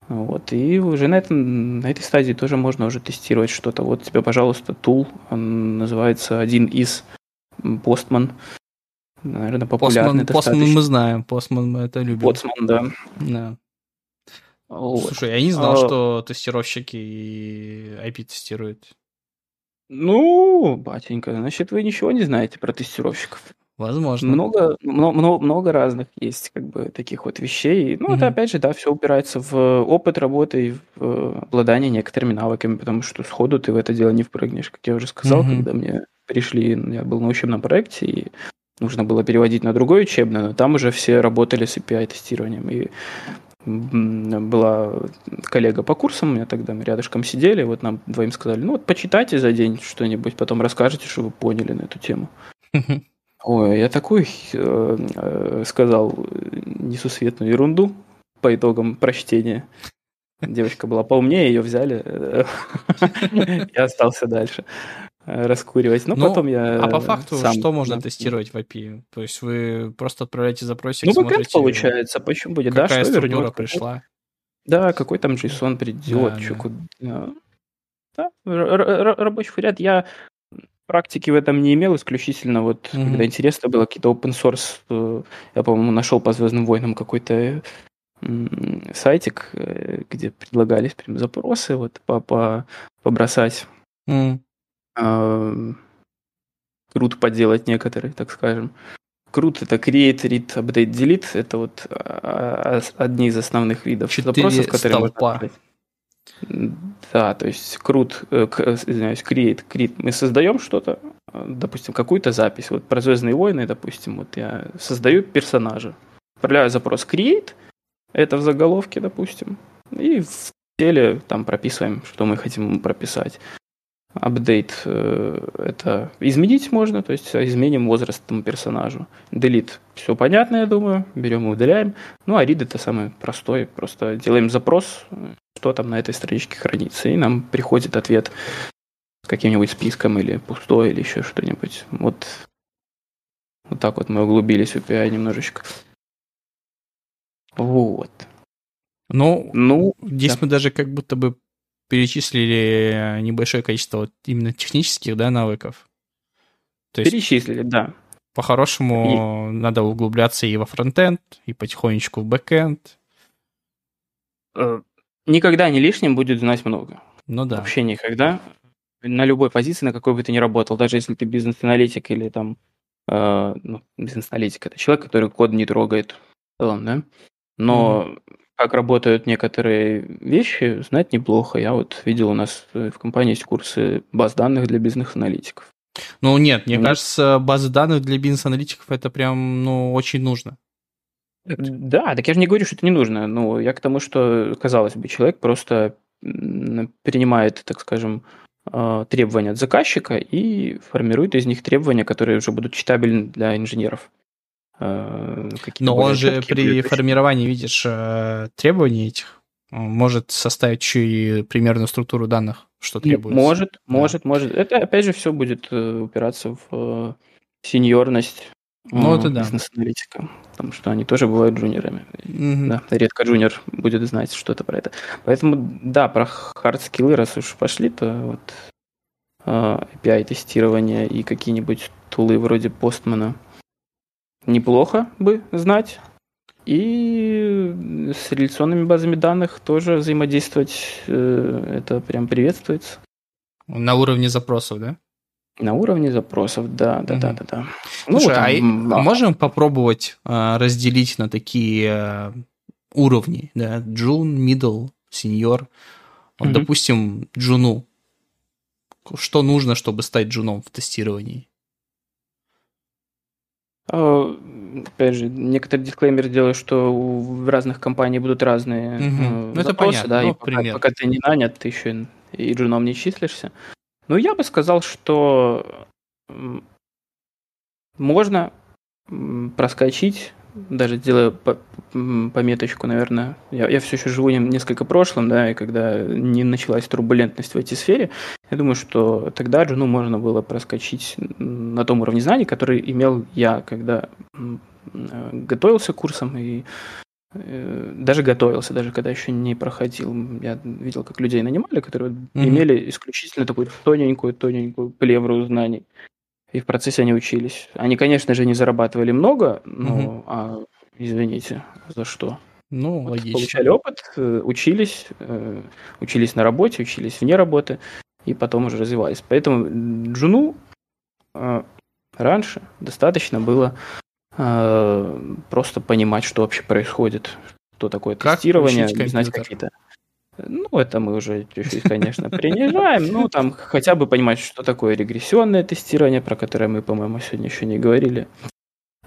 Вот, и уже на, этом, на этой стадии тоже можно уже тестировать что-то. Вот тебе, пожалуйста, тул, он называется один из Postman. Наверное, популярный Postman, Postman мы знаем, Postman мы это любим. Postman, да. да. Вот. Слушай, я не знал, а... что тестировщики IP тестируют. Ну, батенька, значит, вы ничего не знаете про тестировщиков. Возможно. Много, много, много разных есть как бы таких вот вещей. Ну, mm-hmm. это опять же, да, все упирается в опыт работы и в обладание некоторыми навыками, потому что сходу ты в это дело не впрыгнешь. Как я уже сказал, mm-hmm. когда мне пришли, я был на учебном проекте, и нужно было переводить на другой учебный, но там уже все работали с API-тестированием. И была коллега по курсам, у меня тогда мы рядышком сидели, вот нам двоим сказали, ну вот почитайте за день что-нибудь, потом расскажете, что вы поняли на эту тему. Ой, я такой э, э, сказал несусветную ерунду по итогам прочтения. Девочка была поумнее, ее взяли. Я остался дальше раскуривать. Но ну, потом я А по факту сам, что можно да. тестировать в API? То есть вы просто отправляете запросик, Ну, смотрите, получается, почему будет, да, что структура пришла. Да, какой там JSON придет, да, что да. куда. Да, рабочий вариант. Я практики в этом не имел, исключительно вот, mm-hmm. когда интересно было, какие-то open source, э, я, по-моему, нашел по Звездным войнам какой-то сайтик, э, где предлагались прям запросы вот по побросать. Mm. Э, крут поделать некоторые, так скажем. Крут это create, read, update, delete. Это вот а, а, одни из основных видов Четыре запросов, которые столпа. можно да, то есть крут, э, извиняюсь, create, create, мы создаем что-то, э, допустим, какую-то запись. Вот про Звездные войны, допустим, вот я создаю персонажа. Отправляю запрос create, это в заголовке, допустим, и в теле там прописываем, что мы хотим прописать. Апдейт э, это изменить можно, то есть изменим возраст этому персонажу. Delete все понятно, я думаю, берем и удаляем. Ну а read это самый простой, просто делаем запрос, что там на этой страничке хранится, и нам приходит ответ с каким-нибудь списком или пустой, или еще что-нибудь. Вот, вот так вот мы углубились в API немножечко. Вот. Ну, ну здесь да. мы даже как будто бы перечислили небольшое количество вот именно технических да, навыков. То есть, перечислили, да. По-хорошему, и... надо углубляться и во фронтенд, и потихонечку в бэкенд. Э, никогда не лишним будет знать много. Ну да. Вообще никогда. На любой позиции, на какой бы ты ни работал, даже если ты бизнес-аналитик или там, э, ну, бизнес-аналитик, это человек, который код не трогает в целом, да? Но мм как работают некоторые вещи, знать неплохо. Я вот видел у нас в компании есть курсы баз данных для бизнес-аналитиков. Ну нет, мне mm. кажется, базы данных для бизнес-аналитиков это прям, ну, очень нужно. Да, так я же не говорю, что это не нужно. Ну, я к тому, что, казалось бы, человек просто принимает, так скажем, а, требования от заказчика и формирует из них требования, которые уже будут читабельны для инженеров. Э, Но он же при формировании, видишь, э, требований этих может составить еще и примерную структуру данных, что требуется. Может, да. может, может. Это опять же все будет э, упираться в сеньорность ну, это да. бизнес-аналитика, потому что они тоже бывают джуниорами. Mm-hmm. Да, редко джуниор будет знать что-то про это. Поэтому, да, про хард-скиллы, раз уж пошли, то вот API-тестирование и какие-нибудь тулы вроде Postman неплохо бы знать. И с реляционными базами данных тоже взаимодействовать, э, это прям приветствуется. На уровне запросов, да? На уровне запросов, да, да, угу. да, да, да. Ну, Слушай, там, а, можем попробовать а, разделить на такие а, уровни, да, джун, middle, senior. Вот, угу. допустим, джуну. Что нужно, чтобы стать джуном в тестировании? А, опять же, некоторые дисклеймеры делают, что в разных компаниях будут разные угу. запросы, это понятно. да, ну, и пока, пока ты не нанят, ты еще и джуном не числишься. Ну, я бы сказал, что можно проскочить даже делаю пометочку, наверное. Я, я все еще живу несколько прошлым, да, и когда не началась турбулентность в этой сфере, я думаю, что тогда Джуну можно было проскочить на том уровне знаний, который имел я, когда э, готовился к курсам и э, даже готовился, даже когда еще не проходил. Я видел, как людей нанимали, которые mm-hmm. имели исключительно такую тоненькую-тоненькую плевру знаний. И в процессе они учились. Они, конечно же, не зарабатывали много, но, угу. а, извините, за что? Ну, вот логично. Получали опыт, э, учились, э, учились на работе, учились вне работы, и потом уже развивались. Поэтому Джуну э, раньше достаточно было просто понимать, что вообще происходит, что такое как тестирование, знать какие-то ну, это мы уже чуть-чуть, конечно, принижаем. Ну, там хотя бы понимать, что такое регрессионное тестирование, про которое мы, по-моему, сегодня еще не говорили.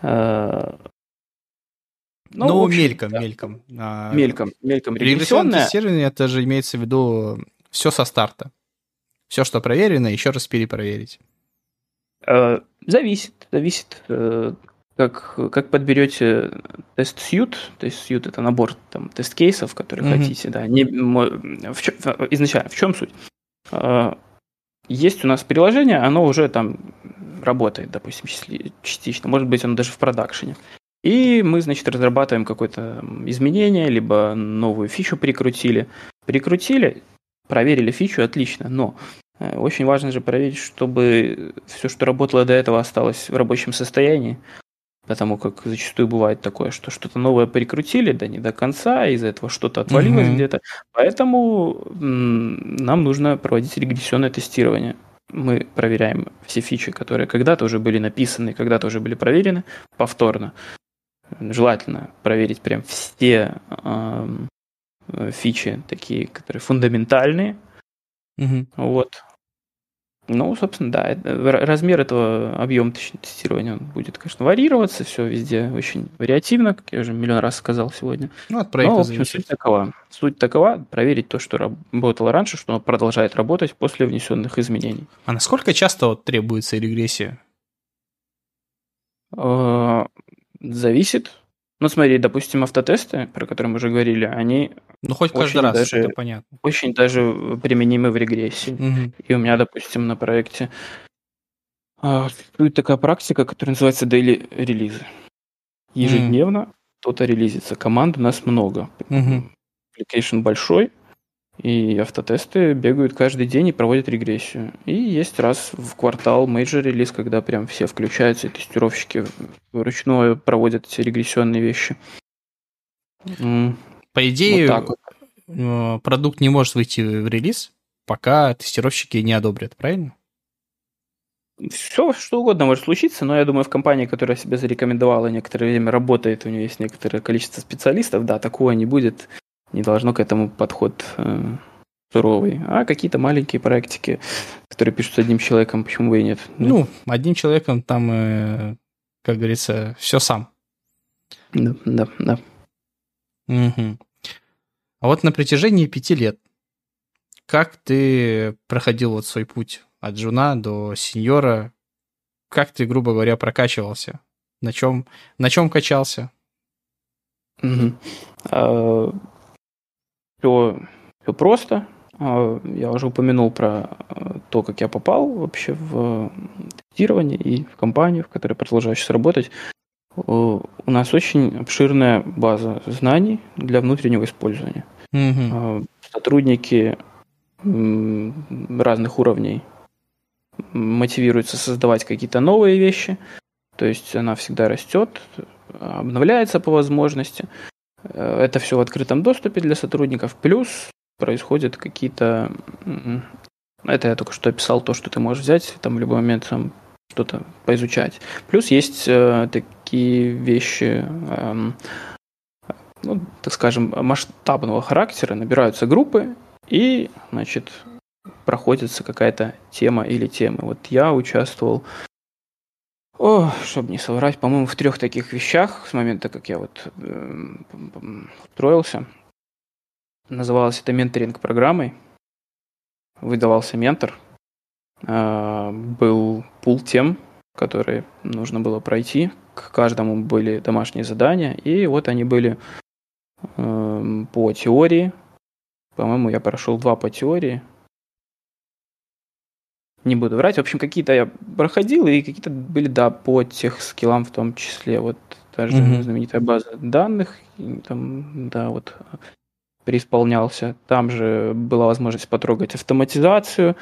А, ну, ну общем, мельком, да. мельком. А, мельком, мельком. Регрессионное тестирование, это же имеется в виду все со старта. Все, что проверено, еще раз перепроверить. А, зависит, зависит. Как, как подберете тест сьют, тест сьют это набор там тест кейсов, которые mm-hmm. хотите, да, не, в чем, изначально, в чем суть? А, есть у нас приложение, оно уже там работает, допустим, частично, может быть, оно даже в продакшене. И мы, значит, разрабатываем какое-то изменение, либо новую фичу прикрутили. Прикрутили, проверили фичу, отлично, но э, очень важно же проверить, чтобы все, что работало до этого, осталось в рабочем состоянии. Потому как зачастую бывает такое, что что-то новое прикрутили, да не до конца, из-за этого что-то отвалилось mm-hmm. где-то. Поэтому нам нужно проводить регрессионное тестирование. Мы проверяем все фичи, которые когда-то уже были написаны, когда-то уже были проверены повторно. Желательно проверить прям все э, фичи, такие, которые фундаментальные. Mm-hmm. Вот. Ну, собственно, да, размер этого объема тестирования он будет, конечно, варьироваться, все везде очень вариативно, как я уже миллион раз сказал сегодня. Ну, от проекта Но, в общем, суть такова. Суть такова, проверить то, что работало раньше, что оно продолжает работать после внесенных изменений. А насколько часто вот требуется регрессия? А, зависит. Ну, смотри, допустим, автотесты, про которые мы уже говорили, они ну, хоть каждый раз, даже, это понятно. Очень даже применимы в регрессии. Угу. И у меня, допустим, на проекте а, такая практика, которая называется daily релизы. Ежедневно мм. кто-то релизится. Команд у нас много. Угу. Application большой, и автотесты бегают каждый день и проводят регрессию. И есть раз в квартал major релиз, когда прям все включаются, и тестировщики вручную проводят эти регрессионные вещи. По идее, вот вот. Э, продукт не может выйти в релиз, пока тестировщики не одобрят, правильно? Все, что угодно может случиться, но я думаю, в компании, которая себя зарекомендовала некоторое время работает, у нее есть некоторое количество специалистов, да, такого не будет не должно к этому подход э, суровый. А какие-то маленькие практики, которые пишутся одним человеком, почему бы и нет? Ну, одним человеком там, э, как говорится, все сам. Да, да, да. Угу. А вот на протяжении пяти лет, как ты проходил вот свой путь от джуна до сеньора? Как ты, грубо говоря, прокачивался? На чем, на чем качался? Угу. А, все, все просто. А, я уже упомянул про э, то, как я попал вообще в тестирование и в компанию, в которой продолжаю сейчас работать. У нас очень обширная база знаний для внутреннего использования. Mm-hmm. Сотрудники разных уровней мотивируются создавать какие-то новые вещи. То есть она всегда растет, обновляется по возможности. Э, это все в открытом доступе для сотрудников. Плюс происходят какие-то... Это я только что описал, то, что ты можешь взять, там в любой момент сам что-то поизучать. Плюс есть э, такие вещи, э, ну, так скажем, масштабного характера. Набираются группы и, значит, проходится какая-то тема или темы. Вот я участвовал о, чтобы не соврать, по-моему, в трех таких вещах с момента, как я вот э, устроился. Называлось это менторинг программой. Выдавался ментор. Э, был пул тем, которые нужно было пройти. К каждому были домашние задания, и вот они были э, по теории. По-моему, я прошел два по теории. Не буду врать. В общем, какие-то я проходил, и какие-то были, да, по тех скиллам в том числе. Вот даже mm-hmm. знаменитая база данных, там, да, вот преисполнялся. Там же была возможность потрогать автоматизацию.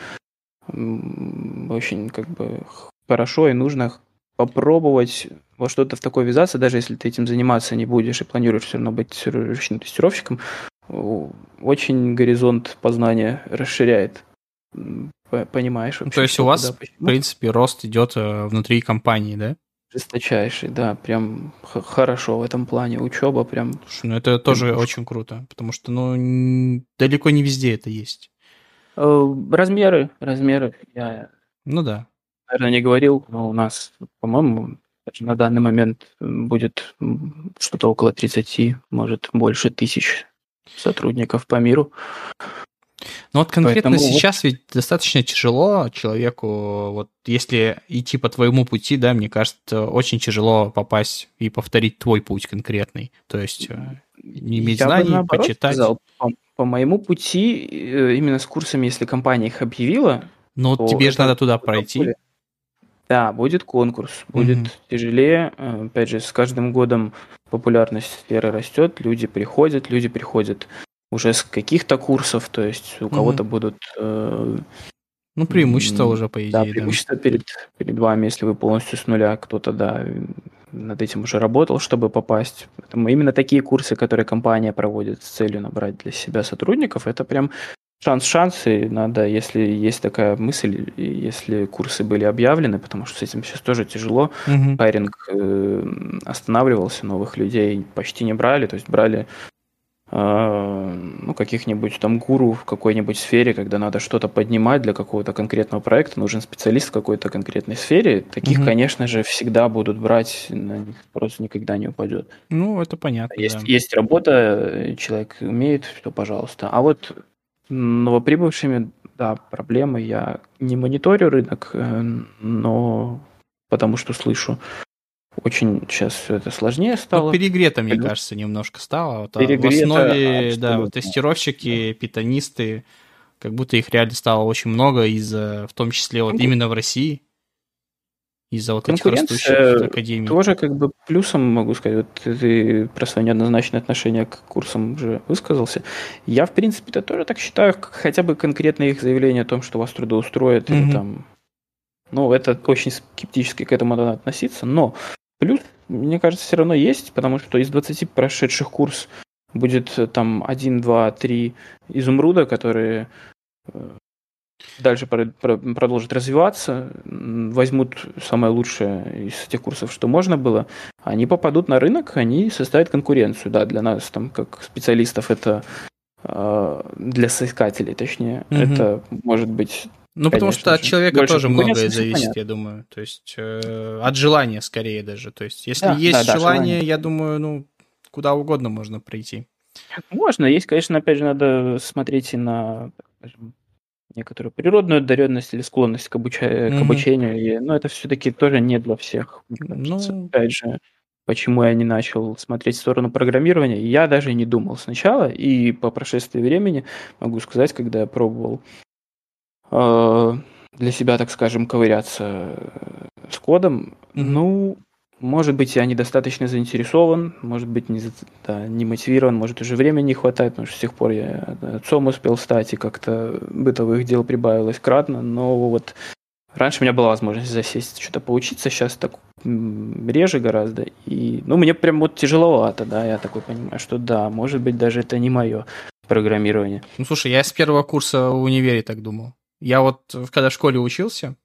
Очень как бы хорошо и нужно попробовать во что-то в такое ввязаться, даже если ты этим заниматься не будешь и планируешь все равно быть ручным тестировщиком, очень горизонт познания расширяет. Понимаешь вообще. То есть у вас, в принципе, рост идет э, внутри компании, да? Жесточайший, да, прям хорошо в этом плане. Учеба прям... Слушай, ну это тоже прям... очень круто, потому что, ну, далеко не везде это есть. Э, размеры, размеры, я... Ну да наверное, не говорил, но у нас, по-моему, на данный момент будет что-то около 30, может, больше тысяч сотрудников по миру. Ну вот конкретно Поэтому... сейчас ведь достаточно тяжело человеку, вот если идти по твоему пути, да, мне кажется, очень тяжело попасть и повторить твой путь конкретный. То есть э, не иметь Я знаний, бы почитать. Сказал, по, по моему пути, э, именно с курсами, если компания их объявила, ну, тебе же надо туда пройти. Да, будет конкурс, будет mm-hmm. тяжелее. Э, опять же, с каждым годом популярность сферы растет, люди приходят, люди приходят уже с каких-то курсов, то есть у кого-то будут... Э, ну, преимущество уже, по идее. Да, преимущество да. Перед, перед вами, если вы полностью с нуля, кто-то, да, над этим уже работал, чтобы попасть. Поэтому именно такие курсы, которые компания проводит с целью набрать для себя сотрудников, это прям шанс шанс, и надо, если есть такая мысль, если курсы были объявлены, потому что с этим сейчас тоже тяжело, угу. хайринг э, останавливался, новых людей почти не брали, то есть брали ну, каких-нибудь там гуру в какой-нибудь сфере, когда надо что-то поднимать для какого-то конкретного проекта, нужен специалист в какой-то конкретной сфере. Таких, угу. конечно же, всегда будут брать, на них просто никогда не упадет. Ну, это понятно. Есть, да. есть работа, человек умеет, то пожалуйста. А вот новоприбывшими, да, проблемы. Я не мониторю рынок, э, но потому что слышу, очень сейчас все это сложнее ну, стало. Ну, перегрето, мне кажется, немножко стало. Вот, перегрето, в основе, да, вот тестировщики, питонисты, как будто их реально стало очень много из-за, в том числе вот именно в России из-за вот этих растущих академий. Тоже как бы плюсом могу сказать, вот ты про свое неоднозначное отношение к курсам уже высказался. Я, в принципе-то тоже так считаю, хотя бы конкретно их заявление о том, что вас трудоустроят mm-hmm. или там... Ну, это очень скептически к этому надо относиться, но плюс, мне кажется, все равно есть, потому что из 20 прошедших курс будет там 1, 2, 3 изумруда, которые э, дальше продолжат развиваться, возьмут самое лучшее из тех курсов, что можно было, они попадут на рынок, они составят конкуренцию. Да, для нас, там, как специалистов, это э, для соискателей, точнее, угу. это может быть ну, потому что от человека тоже многое зависит, понятно. я думаю. То есть э, от желания скорее даже. То есть, если да, есть да, желание, желание, я думаю, ну, куда угодно можно прийти. Можно. Есть, конечно, опять же, надо смотреть и на, скажем, некоторую природную одаренность или склонность к, обуча... mm-hmm. к обучению. И, но это все-таки тоже не для всех. Ну... Опять же, почему я не начал смотреть в сторону программирования, я даже не думал сначала. И по прошествии времени могу сказать, когда я пробовал для себя, так скажем, ковыряться с кодом, mm-hmm. ну, может быть, я недостаточно заинтересован, может быть, не, да, не мотивирован, может, уже времени не хватает, потому что с тех пор я отцом успел стать, и как-то бытовых дел прибавилось кратно, но вот раньше у меня была возможность засесть, что-то поучиться, сейчас так реже гораздо, и, ну, мне прям вот тяжеловато, да, я такой понимаю, что да, может быть, даже это не мое программирование. Ну, слушай, я с первого курса в универе так думал. Я вот, когда в школе учился,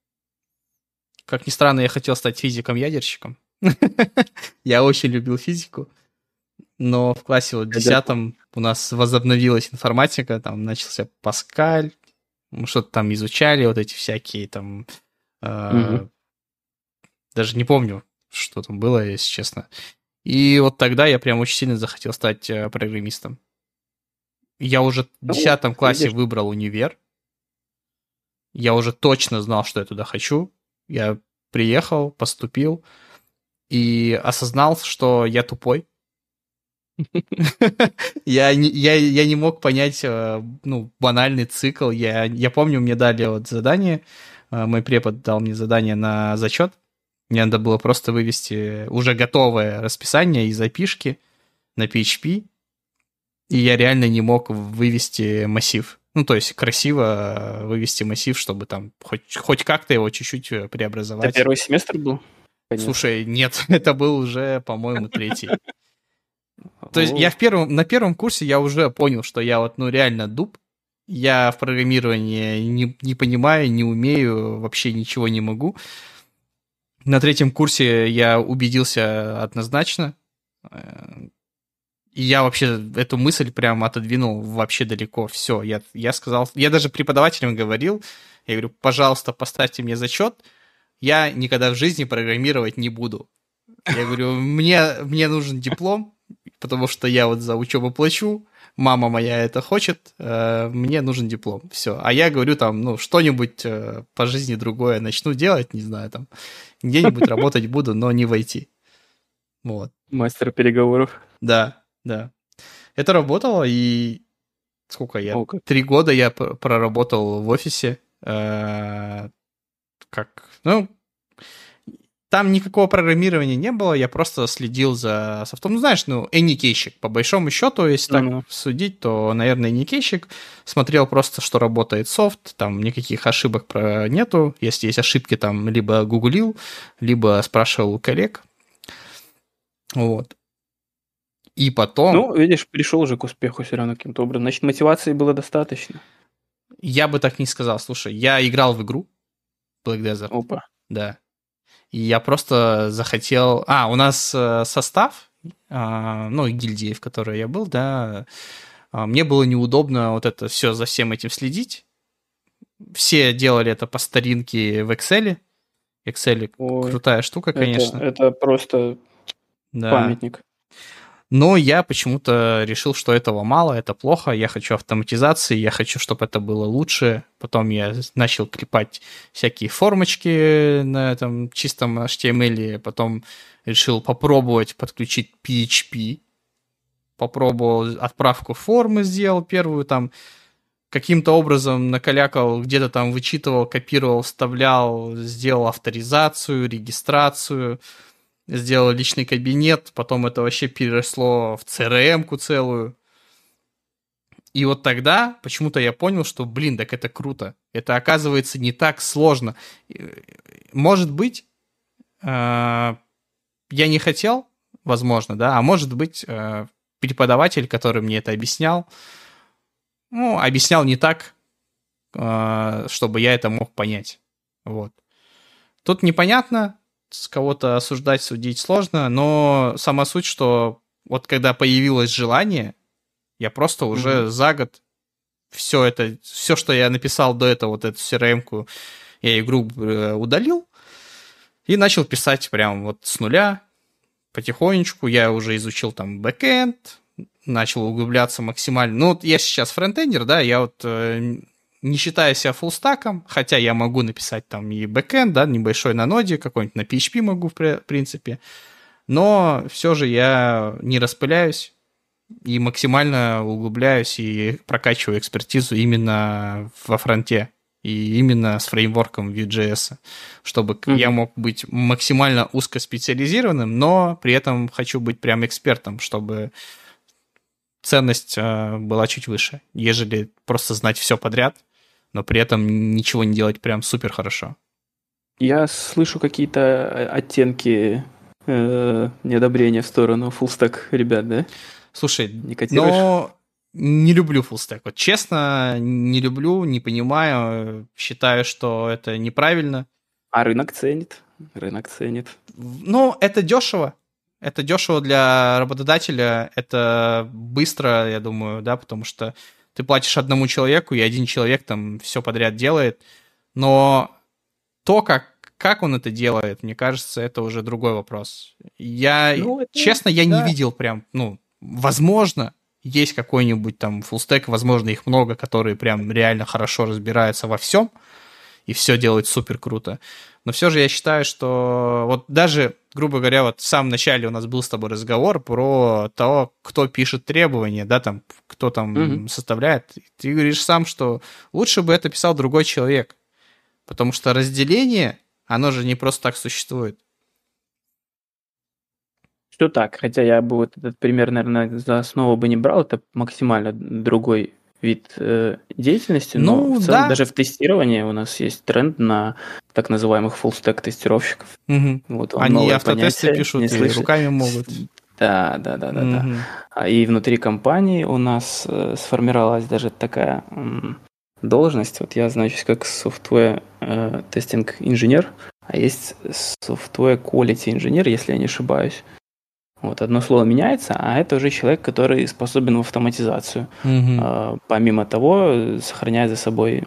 как ни странно, я хотел стать физиком-ядерщиком, Я очень любил физику, но в классе вот десятом у нас возобновилась информатика, там начался Паскаль, мы что-то там изучали, вот эти всякие там... Э, даже не помню, что там было, если честно. И вот тогда я прям очень сильно захотел стать э, программистом. Я уже в ну, десятом классе выбрал универ. Я уже точно знал, что я туда хочу. Я приехал, поступил и осознал, что я тупой. я, не, я, я не мог понять э, ну, банальный цикл. Я, я помню, мне дали вот задание, э, мой препод дал мне задание на зачет. Мне надо было просто вывести уже готовое расписание из запишки на PHP, и я реально не мог вывести массив. Ну, то есть красиво вывести массив, чтобы там хоть, хоть как-то его чуть-чуть э, преобразовать. Это первый семестр был? Конечно. Слушай, нет, это был уже, по-моему, третий. То есть я в первом, на первом курсе я уже понял, что я вот, ну, реально дуб. Я в программировании не, не понимаю, не умею, вообще ничего не могу. На третьем курсе я убедился однозначно. Я вообще эту мысль прям отодвинул вообще далеко. Все, я, я сказал, я даже преподавателям говорил, я говорю, пожалуйста, поставьте мне зачет, я никогда в жизни программировать не буду. Я говорю, мне, мне нужен диплом, потому что я вот за учебу плачу, мама моя это хочет, э, мне нужен диплом, все. А я говорю там, ну, что-нибудь э, по жизни другое начну делать, не знаю, там, где-нибудь работать буду, но не войти. Вот. Мастер переговоров. Да, да. Это работало, и сколько я? Три года я проработал в офисе. Э, как, ну, там никакого программирования не было, я просто следил за софтом. Ну, знаешь, ну, эникейщик, по большому счету, если так mm-hmm. судить, то, наверное, эникейщик. Смотрел просто, что работает софт, там никаких ошибок про нету. Если есть ошибки, там либо гуглил, либо спрашивал у коллег. Вот. И потом... Ну, видишь, пришел уже к успеху все равно каким-то образом. Значит, мотивации было достаточно. Я бы так не сказал. Слушай, я играл в игру Black Desert. Опа. Да. И я просто захотел... А, у нас э, состав, а, ну, гильдии, в которой я был, да, а, мне было неудобно вот это все за всем этим следить. Все делали это по старинке в Excel. Excel Ой, крутая штука, конечно. Это, это просто да. памятник. Но я почему-то решил, что этого мало, это плохо, я хочу автоматизации, я хочу, чтобы это было лучше. Потом я начал клепать всякие формочки на этом чистом HTML, потом решил попробовать подключить PHP, попробовал отправку формы, сделал первую там, каким-то образом накалякал, где-то там вычитывал, копировал, вставлял, сделал авторизацию, регистрацию, сделал личный кабинет, потом это вообще переросло в CRM-ку целую. И вот тогда почему-то я понял, что, блин, так это круто. Это оказывается не так сложно. Может быть, э, я не хотел, возможно, да, а может быть, э, преподаватель, который мне это объяснял, ну, объяснял не так, э, чтобы я это мог понять. Вот. Тут непонятно, с кого-то осуждать, судить сложно, но сама суть, что вот когда появилось желание, я просто уже mm-hmm. за год все это, все, что я написал до этого, вот эту CRM-ку, я игру э, удалил и начал писать прям вот с нуля, потихонечку. Я уже изучил там бэкэнд, начал углубляться максимально. Ну, вот я сейчас фронтендер, да, я вот э, не считая себя фуллстаком, хотя я могу написать там и бэкэнд, да, небольшой на Node, какой-нибудь на PHP могу, в принципе, но все же я не распыляюсь и максимально углубляюсь и прокачиваю экспертизу именно во фронте и именно с фреймворком Vue.js, чтобы mm-hmm. я мог быть максимально узкоспециализированным, но при этом хочу быть прям экспертом, чтобы ценность э, была чуть выше, ежели просто знать все подряд – но при этом ничего не делать прям супер хорошо. Я слышу какие-то э, оттенки э, неодобрения в сторону фулстек ребят, да? Слушай, не но не люблю фулстек. Вот честно, не люблю, не понимаю, считаю, что это неправильно. А рынок ценит. Рынок ценит. Ну, это дешево. Это дешево для работодателя, это быстро, я думаю, да, потому что ты платишь одному человеку, и один человек там все подряд делает. Но то, как, как он это делает, мне кажется, это уже другой вопрос. Я, ну, это, честно, я да. не видел прям, ну, возможно, есть какой-нибудь там фуллстек, возможно, их много, которые прям реально хорошо разбираются во всем, и все делать супер круто. Но все же я считаю, что вот даже, грубо говоря, вот в самом начале у нас был с тобой разговор про того, кто пишет требования, да, там, кто там mm-hmm. составляет. Ты говоришь сам, что лучше бы это писал другой человек, потому что разделение, оно же не просто так существует. Что так, хотя я бы вот этот пример, наверное, за основу бы не брал, это максимально другой вид э, деятельности, но ну, в целом да. даже в тестировании у нас есть тренд на так называемых full stack тестировщиков. Угу. Вот Они автотесты пишут и руками могут. Да, да, да, да, угу. да. А и внутри компании у нас э, сформировалась даже такая м, должность. Вот я значит как software э, тестинг инженер, а есть software quality инженер, если я не ошибаюсь. Вот одно слово меняется, а это уже человек, который способен в автоматизацию. Mm-hmm. помимо того, сохраняя за собой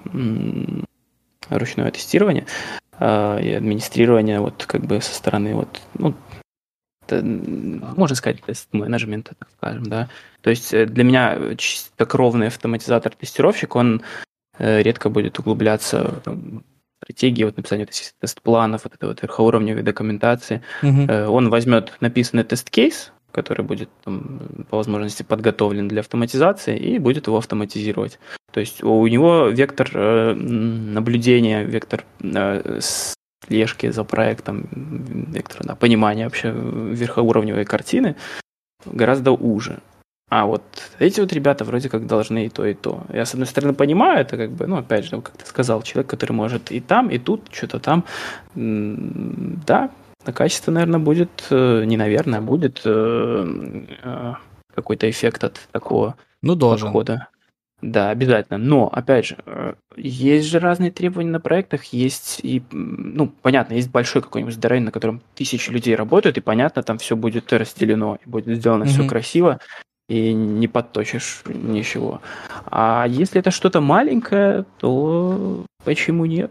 ручное тестирование а, и администрирование вот как бы со стороны вот ну, это, можно сказать тест-менеджмента, так скажем, да. То есть э, для меня чисто кровный автоматизатор-тестировщик, он э, редко будет углубляться стратегии, вот написание тест-планов, вот этой вот верхоуровневой документации. Угу. Он возьмет написанный тест-кейс, который будет там, по возможности подготовлен для автоматизации и будет его автоматизировать. То есть у него вектор э, наблюдения, вектор э, слежки за проектом, вектор да, понимания вообще верхоуровневой картины гораздо уже. А вот эти вот ребята вроде как должны и то, и то. Я, с одной стороны, понимаю, это как бы, ну, опять же, как ты сказал, человек, который может и там, и тут, что-то там. Да, на качество, наверное, будет, э, не наверное, будет э, э, какой-то эффект от такого ну, должен. подхода. Да, обязательно. Но, опять же, есть же разные требования на проектах, есть и, ну, понятно, есть большой какой-нибудь здоровье, на котором тысячи людей работают, и понятно, там все будет разделено, и будет сделано mm-hmm. все красиво, и не подточишь ничего. А если это что-то маленькое, то почему нет?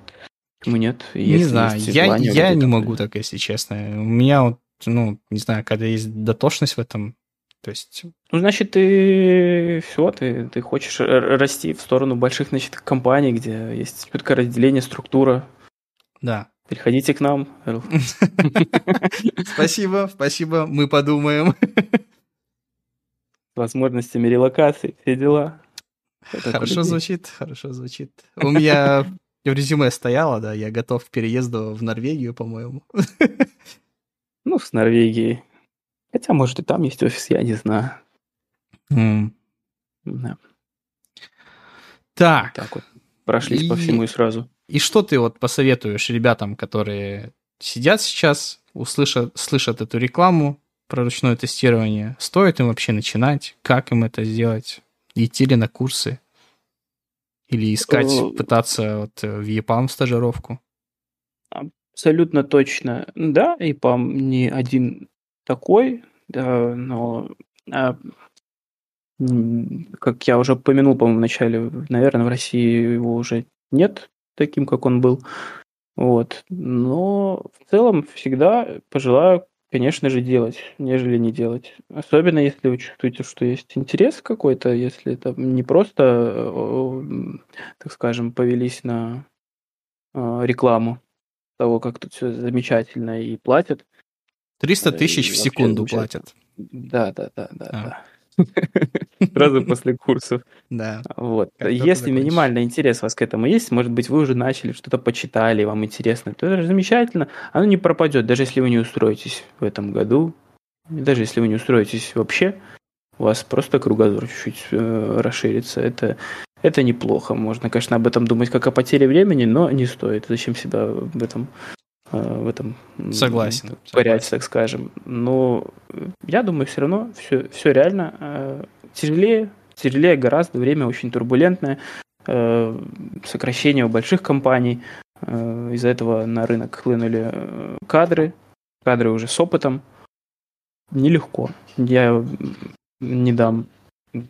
Почему нет? Если не знаю, я, я не могу так, если честно. У меня вот, ну, не знаю, когда есть дотошность в этом, то есть... Ну, значит, ты все, ты, ты хочешь расти в сторону больших, значит, компаний, где есть четкое разделение, структура. Да. Приходите к нам. Спасибо, спасибо, мы подумаем возможностями релокации, все дела. хорошо звучит, хорошо звучит. У меня в резюме стояло, да, я готов к переезду в Норвегию, по-моему. Ну, с Норвегией. Хотя, может, и там есть офис, я не знаю. Mm. Да. Так. Так вот, прошлись и... по всему и сразу. И что ты вот посоветуешь ребятам, которые сидят сейчас, услышат, слышат эту рекламу, про ручное тестирование. Стоит им вообще начинать? Как им это сделать? Идти ли на курсы? Или искать, э, пытаться вот в EPAM стажировку? Абсолютно точно. Да, EPAM не один такой, да, но а, как я уже упомянул, по-моему, в начале, наверное, в России его уже нет таким, как он был. Вот. Но в целом всегда пожелаю конечно же, делать, нежели не делать. Особенно если вы чувствуете, что есть интерес какой-то, если это не просто, э, так скажем, повелись на э, рекламу того, как тут все замечательно и платят. 300 э, тысяч в секунду платят. Да, да, да, да, а. да. Сразу после курсов. Да. Вот. Если минимальный интерес у вас к этому есть, может быть, вы уже начали, что-то почитали, вам интересно, то это замечательно. Оно не пропадет, даже если вы не устроитесь в этом году, даже если вы не устроитесь вообще, у вас просто кругозор чуть-чуть э, расширится. Это, это неплохо. Можно, конечно, об этом думать как о потере времени, но не стоит. Зачем себя в этом в этом согласен, варять, так скажем. Но я думаю, все равно все, все реально э, тяжелее, тяжелее гораздо, время очень турбулентное, э, сокращение у больших компаний, из-за этого на рынок хлынули кадры, кадры уже с опытом. Нелегко. Я не дам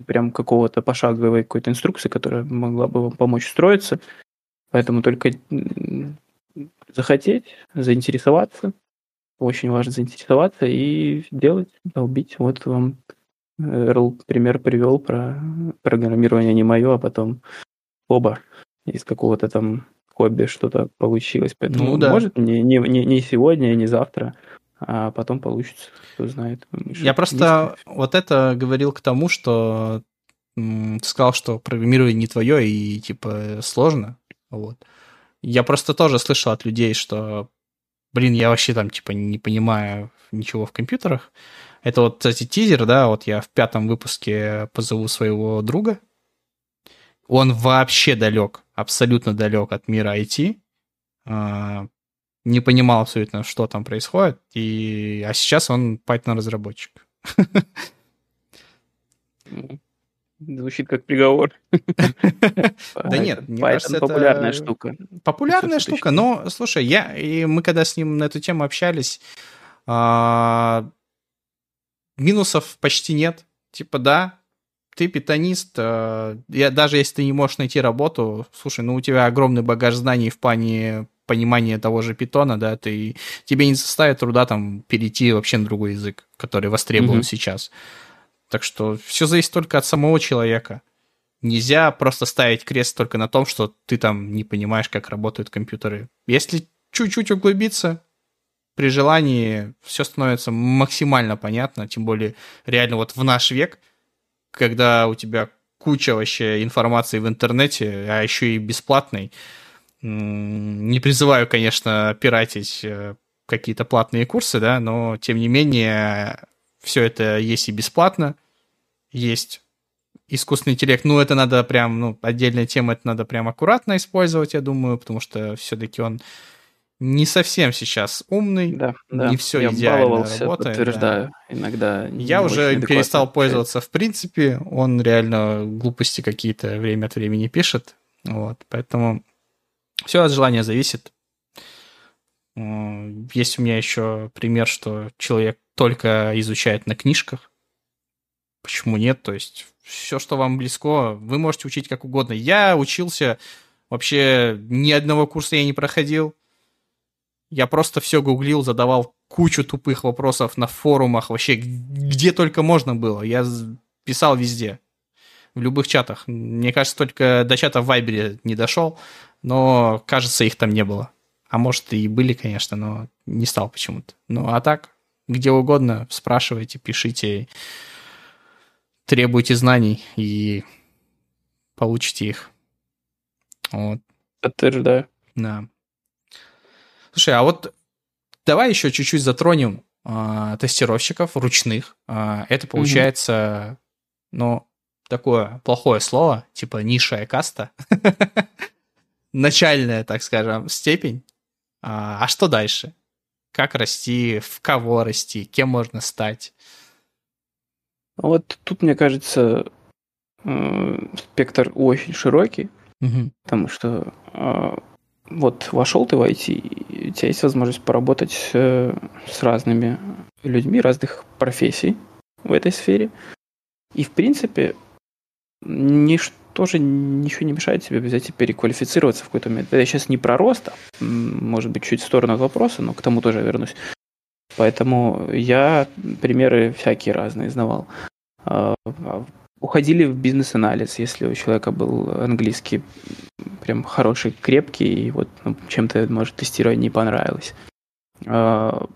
прям какого-то пошаговой какой-то инструкции, которая могла бы вам помочь строиться. Поэтому только захотеть, заинтересоваться. Очень важно заинтересоваться и делать, долбить. Вот вам Эрл пример привел про программирование не мое, а потом оба из какого-то там хобби что-то получилось. Поэтому, Ну да. может, не, не, не, сегодня, не завтра, а потом получится, кто знает. Я просто вот это говорил к тому, что ты сказал, что программирование не твое и типа сложно. Вот. Я просто тоже слышал от людей, что, блин, я вообще там типа не понимаю ничего в компьютерах. Это вот, кстати, тизер, да, вот я в пятом выпуске позову своего друга. Он вообще далек, абсолютно далек от мира IT. А, Не понимал абсолютно, что там происходит. И... А сейчас он Python-разработчик. Звучит как приговор. Да нет, мне кажется, это- популярная штука. Популярная штука, но, слушай, я, и мы когда с ним на эту тему общались, а, минусов почти нет. Типа, да, ты питанист, а, я, даже если ты не можешь найти работу, слушай, ну у тебя огромный багаж знаний в плане понимания того же питона, да, ты, тебе не составит труда там перейти вообще на другой язык, который востребован Мгм. сейчас. Так что все зависит только от самого человека. Нельзя просто ставить крест только на том, что ты там не понимаешь, как работают компьютеры. Если чуть-чуть углубиться, при желании все становится максимально понятно, тем более реально вот в наш век, когда у тебя куча вообще информации в интернете, а еще и бесплатной. Не призываю, конечно, пиратить э, какие-то платные курсы, да, но тем не менее все это есть и бесплатно, есть искусственный интеллект, ну, это надо прям, ну, отдельная тема, это надо прям аккуратно использовать, я думаю, потому что все-таки он не совсем сейчас умный. Да, да. Не всё Я идеально баловался, работает, подтверждаю. Иногда не Я уже перестал пользоваться в принципе, он реально глупости какие-то время от времени пишет, вот, поэтому все от желания зависит. Есть у меня еще пример, что человек только изучает на книжках. Почему нет? То есть все, что вам близко, вы можете учить как угодно. Я учился вообще ни одного курса я не проходил. Я просто все гуглил, задавал кучу тупых вопросов на форумах, вообще где только можно было. Я писал везде, в любых чатах. Мне кажется, только до чата в Вайбере не дошел, но, кажется, их там не было. А может, и были, конечно, но не стал почему-то. Ну, а так, где угодно, спрашивайте, пишите, требуйте знаний и получите их. Вот. Подтверждаю. Да. Слушай, а вот давай еще чуть-чуть затронем а, тестировщиков ручных. А, это получается, ну, такое плохое слово, типа низшая каста. Начальная, так скажем, степень. А, а что дальше? Как расти, в кого расти, кем можно стать? Вот тут, мне кажется, э, спектр очень широкий, Мгм. потому что э, вот вошел ты в IT, и у тебя есть возможность поработать э, с разными людьми разных профессий в этой сфере. И, в принципе, ничто же ничего не мешает тебе взять и переквалифицироваться в какой-то момент. Это сейчас не про рост, а, может быть, чуть в сторону от вопроса, но к тому тоже я вернусь. Поэтому я примеры всякие разные знавал. А, а, Уходили в бизнес-анализ, если у человека был английский прям хороший, крепкий, и вот ну, чем-то, может, тестирование не понравилось. А,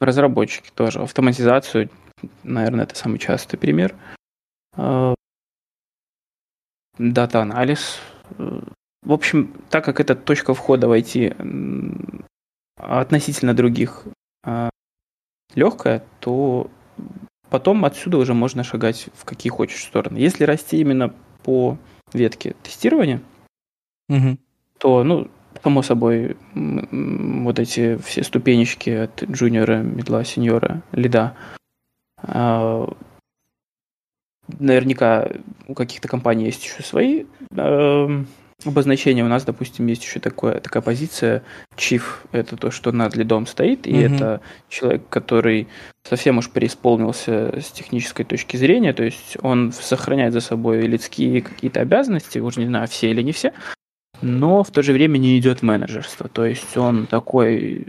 Разработчики тоже. Автоматизацию, наверное, это самый частый пример. Дата-анализ. Э, В общем, так как это точка входа в IT относительно других а, легкая, то потом отсюда уже можно шагать в какие хочешь стороны. Если расти именно по ветке тестирования, Мгм. то, ну, само собой, вот эти все ступенечки от джуниора, медла, сеньора, лида, а, наверняка у каких-то компаний есть еще свои эм, обозначения. У нас, допустим, есть еще такое, такая позиция chief. Это то, что над лидом стоит, и Мгм. это человек, который совсем уж преисполнился с технической точки зрения, то есть он сохраняет за собой людские какие-то обязанности, уже не знаю, все или не все, но в то же время не идет менеджерство. То есть он такой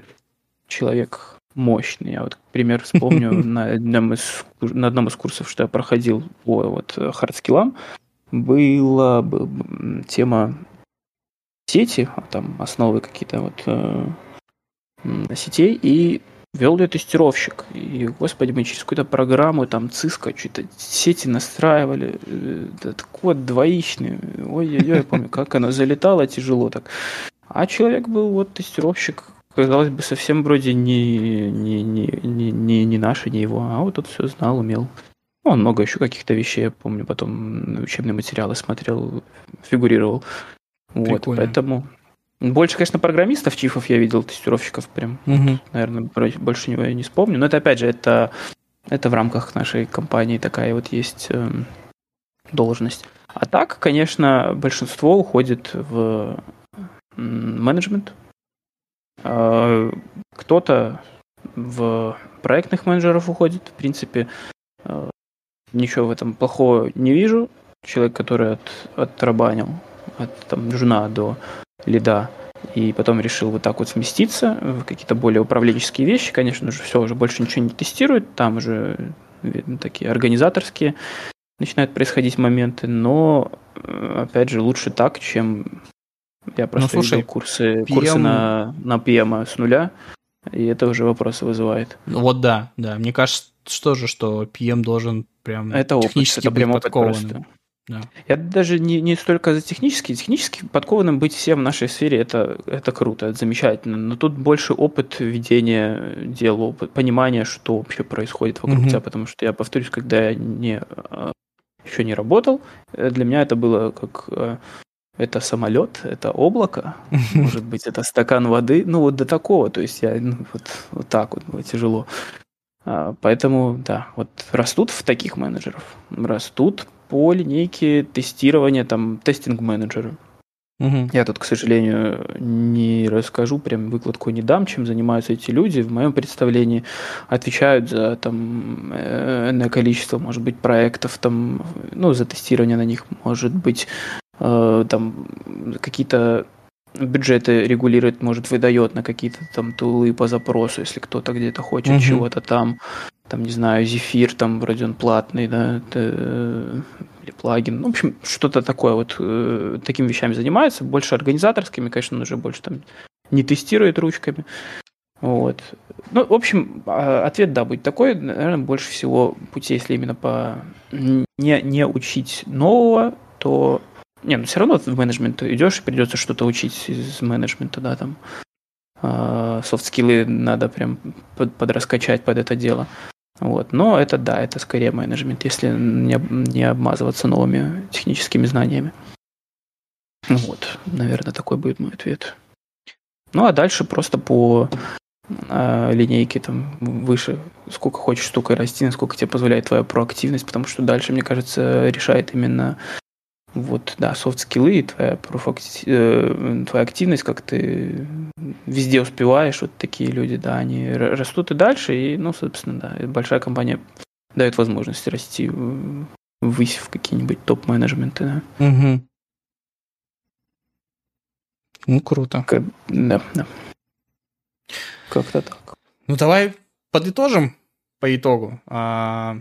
человек мощный. Я вот, к примеру, вспомню на одном из, на одном из курсов, что я проходил по вот хардскиллам, была тема сети, а там основы какие-то вот э, сетей, и вел ее тестировщик. И, господи, мы через какую-то программу, там, Cisco, что-то сети настраивали, э, этот код двоичный. Ой-ой-ой, я помню, как оно залетало тяжело так. А человек был вот тестировщик, казалось бы, совсем вроде не, не, не, не, не, не наш, не его, а вот тут все знал, умел. Он много еще каких-то вещей, я помню, потом учебные материалы смотрел, фигурировал. Вот, поэтому больше, конечно, программистов, чифов я видел, тестировщиков прям. Угу. Наверное, больше него я не вспомню. Но это, опять же, это, это в рамках нашей компании такая вот есть э, должность. А так, конечно, большинство уходит в менеджмент. Э, кто-то в проектных менеджеров уходит. В принципе, э, ничего в этом плохого не вижу. Человек, который от, отрабанил от там, жена до лида, и потом решил вот так вот сместиться в какие-то более управленческие вещи. Конечно же, все уже больше ничего не тестирует, там уже видно, такие организаторские начинают происходить моменты, но опять же лучше так, чем я просто ну, слушай, курсы, PM... курсы на, на PM с нуля, и это уже вопросы вызывает. Вот да, да. Мне кажется, что же, что PM должен прям это технически опыт, это прям быть подкованным. Да. Я даже не, не столько за технический. Технически подкованным быть всем в нашей сфере это, это круто, это замечательно. Но тут больше опыт ведения дела, опыт понимания, что вообще происходит вокруг угу. тебя. Потому что я повторюсь, когда я не, а, еще не работал, э, для меня это было как э, это самолет, это облако, может быть, это стакан воды, ну вот до такого, то есть я ну, вот, вот так вот было тяжело. А, поэтому, да, вот растут в таких менеджеров, растут по линейке тестирования, там, тестинг-менеджеры. Угу. Я тут, к сожалению, не расскажу, прям выкладку не дам, чем занимаются эти люди. В моем представлении отвечают за там энное количество, может быть, проектов, там, ну, за тестирование на них, может быть, э, там какие-то бюджеты регулирует, может, выдает на какие-то там тулы по запросу, если кто-то где-то хочет угу. чего-то там там, не знаю, Зефир, там вроде он платный, да, это, или плагин. Ну, в общем, что-то такое вот э, такими вещами занимается, больше организаторскими, конечно, он уже больше там не тестирует ручками. Вот. Ну, в общем, а, ответ, да, будет такой. Наверное, больше всего путей, если именно по не, не учить нового, то... Не, ну все равно в менеджмент идешь, придется что-то учить из менеджмента, да, там. Софт-скиллы надо прям под, подраскачать под это дело. Вот. Но это да, это скорее менеджмент, если не, не обмазываться новыми техническими знаниями. Ну вот, наверное, такой будет мой ответ. Ну а дальше просто по э, линейке там выше, сколько хочешь, столько расти, насколько тебе позволяет твоя проактивность, потому что дальше, мне кажется, решает именно вот, да, софт-скиллы и твоя, профакти... э, твоя активность, как ты везде успеваешь, вот такие люди, да, они растут и дальше, и, ну, собственно, да, большая компания дает возможность расти ввысь в какие-нибудь топ-менеджменты, да. Угу. Ну, круто. Как... Да, да. Как-то так. Ну, давай подытожим по итогу. А,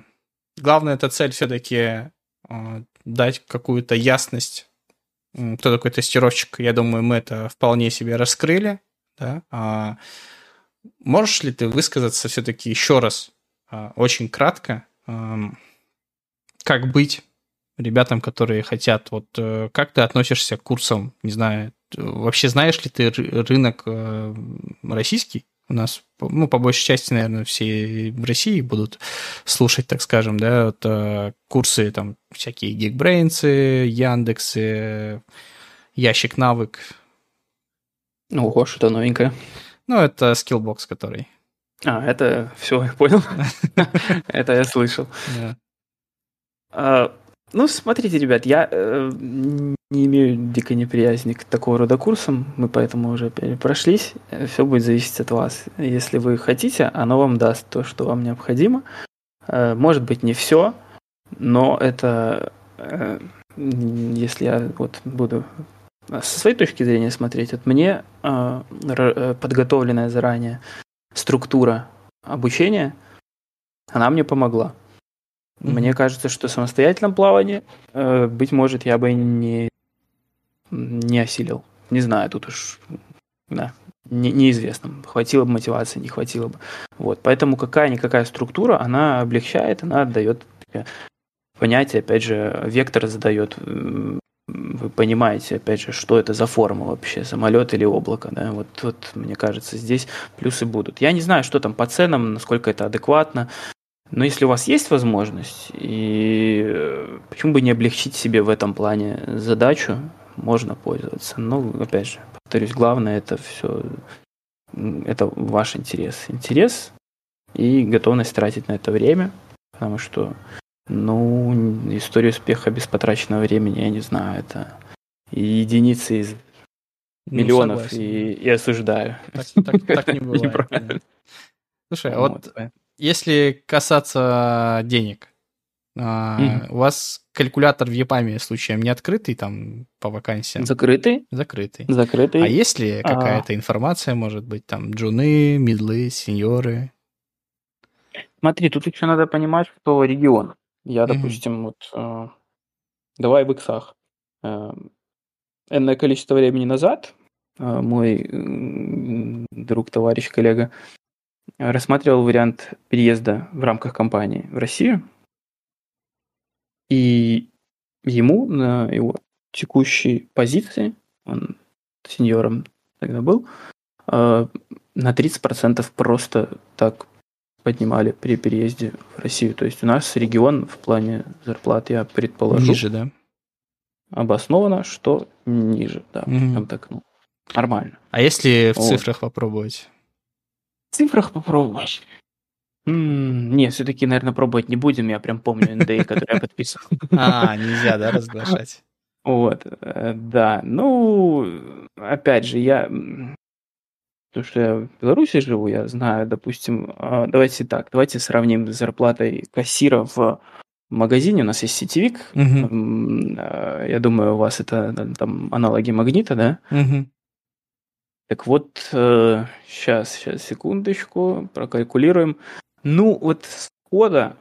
главная эта цель все-таки а, дать какую-то ясность, кто такой тестировщик, я думаю, мы это вполне себе раскрыли. Да? А можешь ли ты высказаться все-таки еще раз, а, очень кратко, как быть ребятам, которые хотят, вот э, как ты относишься к курсам, не знаю, вообще знаешь ли ты рынок э, российский? У нас, ну, по большей части, наверное, все в России будут слушать, так скажем, да, вот, э, курсы там всякие Geekbrains, Яндексы, Ящик Навык. Ну, ого, что-то новенькое. Ну, это Skillbox, который. А, это все, я понял. Это я слышал. А, ну, смотрите, ребят, я э, не имею дикой неприязни к такого рода курсам, мы поэтому уже прошлись. Все будет зависеть от вас. Если вы хотите, оно вам даст то, что вам необходимо. Э, может быть, не все, но это, э, если я вот буду со своей точки зрения смотреть, вот мне э, подготовленная заранее структура обучения, она мне помогла. Мне кажется, что самостоятельном плавании, э, быть может, я бы не, не осилил не знаю, тут уж да, не, неизвестно, хватило бы мотивации, не хватило бы. Вот, поэтому какая-никакая структура, она облегчает, она дает понятие, опять же, вектор задает, вы понимаете, опять же, что это за форма вообще, самолет или облако, да, вот, вот мне кажется, здесь плюсы будут. Я не знаю, что там по ценам, насколько это адекватно, но если у вас есть возможность, и э, почему бы не облегчить себе в этом плане задачу, можно пользоваться. Но, опять же, повторюсь, главное это все, это ваш интерес. Интерес и готовность тратить на это время, потому что, ну, история успеха без потраченного времени, я не знаю, это единицы из ну, миллионов ну, и, и осуждаю. Так, так, так не бывает. Слушай, а вот если касаться денег, mm-hmm. у вас калькулятор в ЕПАМе случаем не открытый там по вакансиям? Закрытый. Закрытый. Закрытый. А есть ли какая-то а... информация, может быть, там джуны, мидлы, сеньоры? Смотри, тут еще надо понимать, что регион. Я, допустим, mm-hmm. вот э, давай в иксах. Э, энное количество времени назад э, мой э, друг, товарищ, коллега рассматривал вариант переезда в рамках компании в Россию. И ему на его текущей позиции, он сеньором тогда был, э, на 30% просто так поднимали при переезде в Россию. То есть у нас регион в плане зарплат, я предположу... Ниже, да? Обосновано, что ниже, да. Там так, ну, нормально. А если в вот. цифрах попробовать? В цифрах попробовать. М, Не, все-таки, наверное, пробовать не будем. Я прям помню NDA, который я подписывал. А, нельзя, да, разглашать? Вот, э, да. Ну, опять же, я... То, что я в Беларуси живу, я знаю, допустим, а, давайте так, давайте сравним с зарплатой кассира в магазине. У нас есть сетевик. Мгм. А, Я думаю, у вас это э, там аналоги магнита, да? Мгм. Так вот, сейчас, сейчас, секундочку, прокалькулируем. Ну, вот с кода,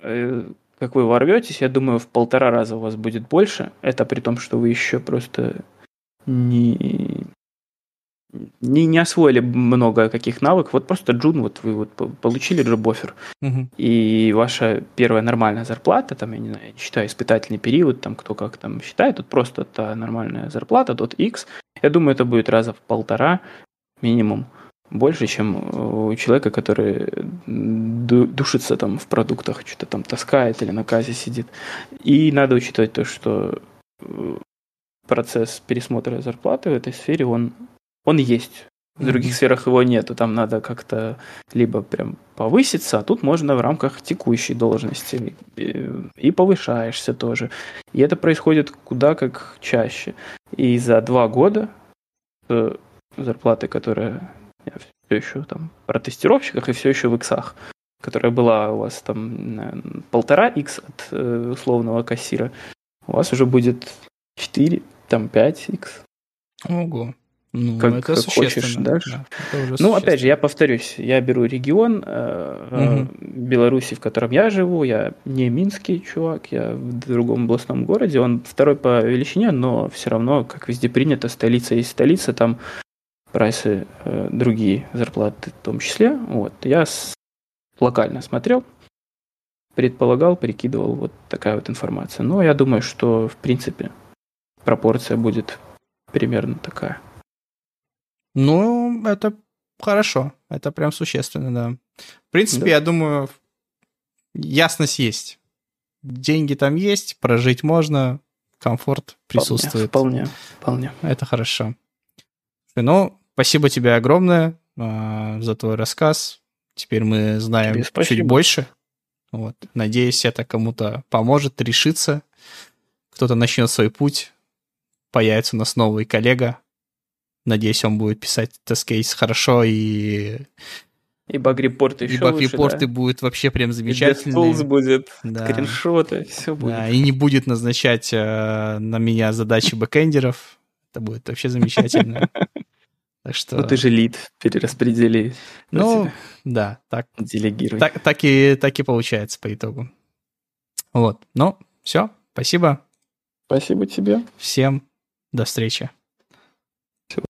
э, как вы ворветесь, я думаю, в полтора раза у вас будет больше. Это при том, что вы еще просто не, не, не освоили много каких навыков. Вот просто джун, вот вы вот получили джоб-оффер, угу. и ваша первая нормальная зарплата, там, я не знаю, я не считаю испытательный период, там, кто как там считает, тут просто та нормальная зарплата, тот X. Я думаю, это будет раза в полтора минимум больше, чем у человека, который душится там в продуктах, что-то там таскает или на казе сидит. И надо учитывать то, что э, процесс пересмотра зарплаты в этой сфере, он, он есть. В других сферах его нету, там надо как-то либо прям повыситься, а тут можно в рамках текущей должности и повышаешься тоже. И это происходит куда как чаще. И за два года э, зарплаты, которая я все еще там про тестировщиках и все еще в иксах, которая была у вас там полтора икс от э, условного кассира, у вас уже будет 4, там 5 икс. Ого. Ну, как, это как хочешь дальше. Да, ну, опять же, я повторюсь, я беру регион э, угу. Беларуси, в котором я живу. Я не минский чувак, я в другом областном городе. Он второй по величине, но все равно, как везде принято, столица есть столица, там прайсы э, другие зарплаты в том числе. Вот. Я с, локально смотрел, предполагал, прикидывал вот такая вот информация. Но я думаю, что в принципе пропорция будет примерно такая. Ну, это хорошо. Это прям существенно, да. В принципе, да. я думаю, ясность есть. Деньги там есть, прожить можно, комфорт присутствует. Вполне, вполне. Это хорошо. Ну, спасибо тебе огромное э, за твой рассказ. Теперь мы знаем чуть больше. Вот. Надеюсь, это кому-то поможет решиться. Кто-то начнет свой путь. Появится у нас новый коллега, Надеюсь, он будет писать тест-кейс хорошо и... И баг-репорты еще И баг-репорты да? будут вообще прям замечательные. И будет, да. скриншоты, все будет. Да, и не будет назначать э, на меня задачи бэкэндеров. Это будет вообще замечательно. Так что... Ну, ты же лид, перераспредели. Ну, да, так. Делегируй. Так, так, и, так и получается по итогу. Вот, ну, все, спасибо. Спасибо тебе. Всем до встречи.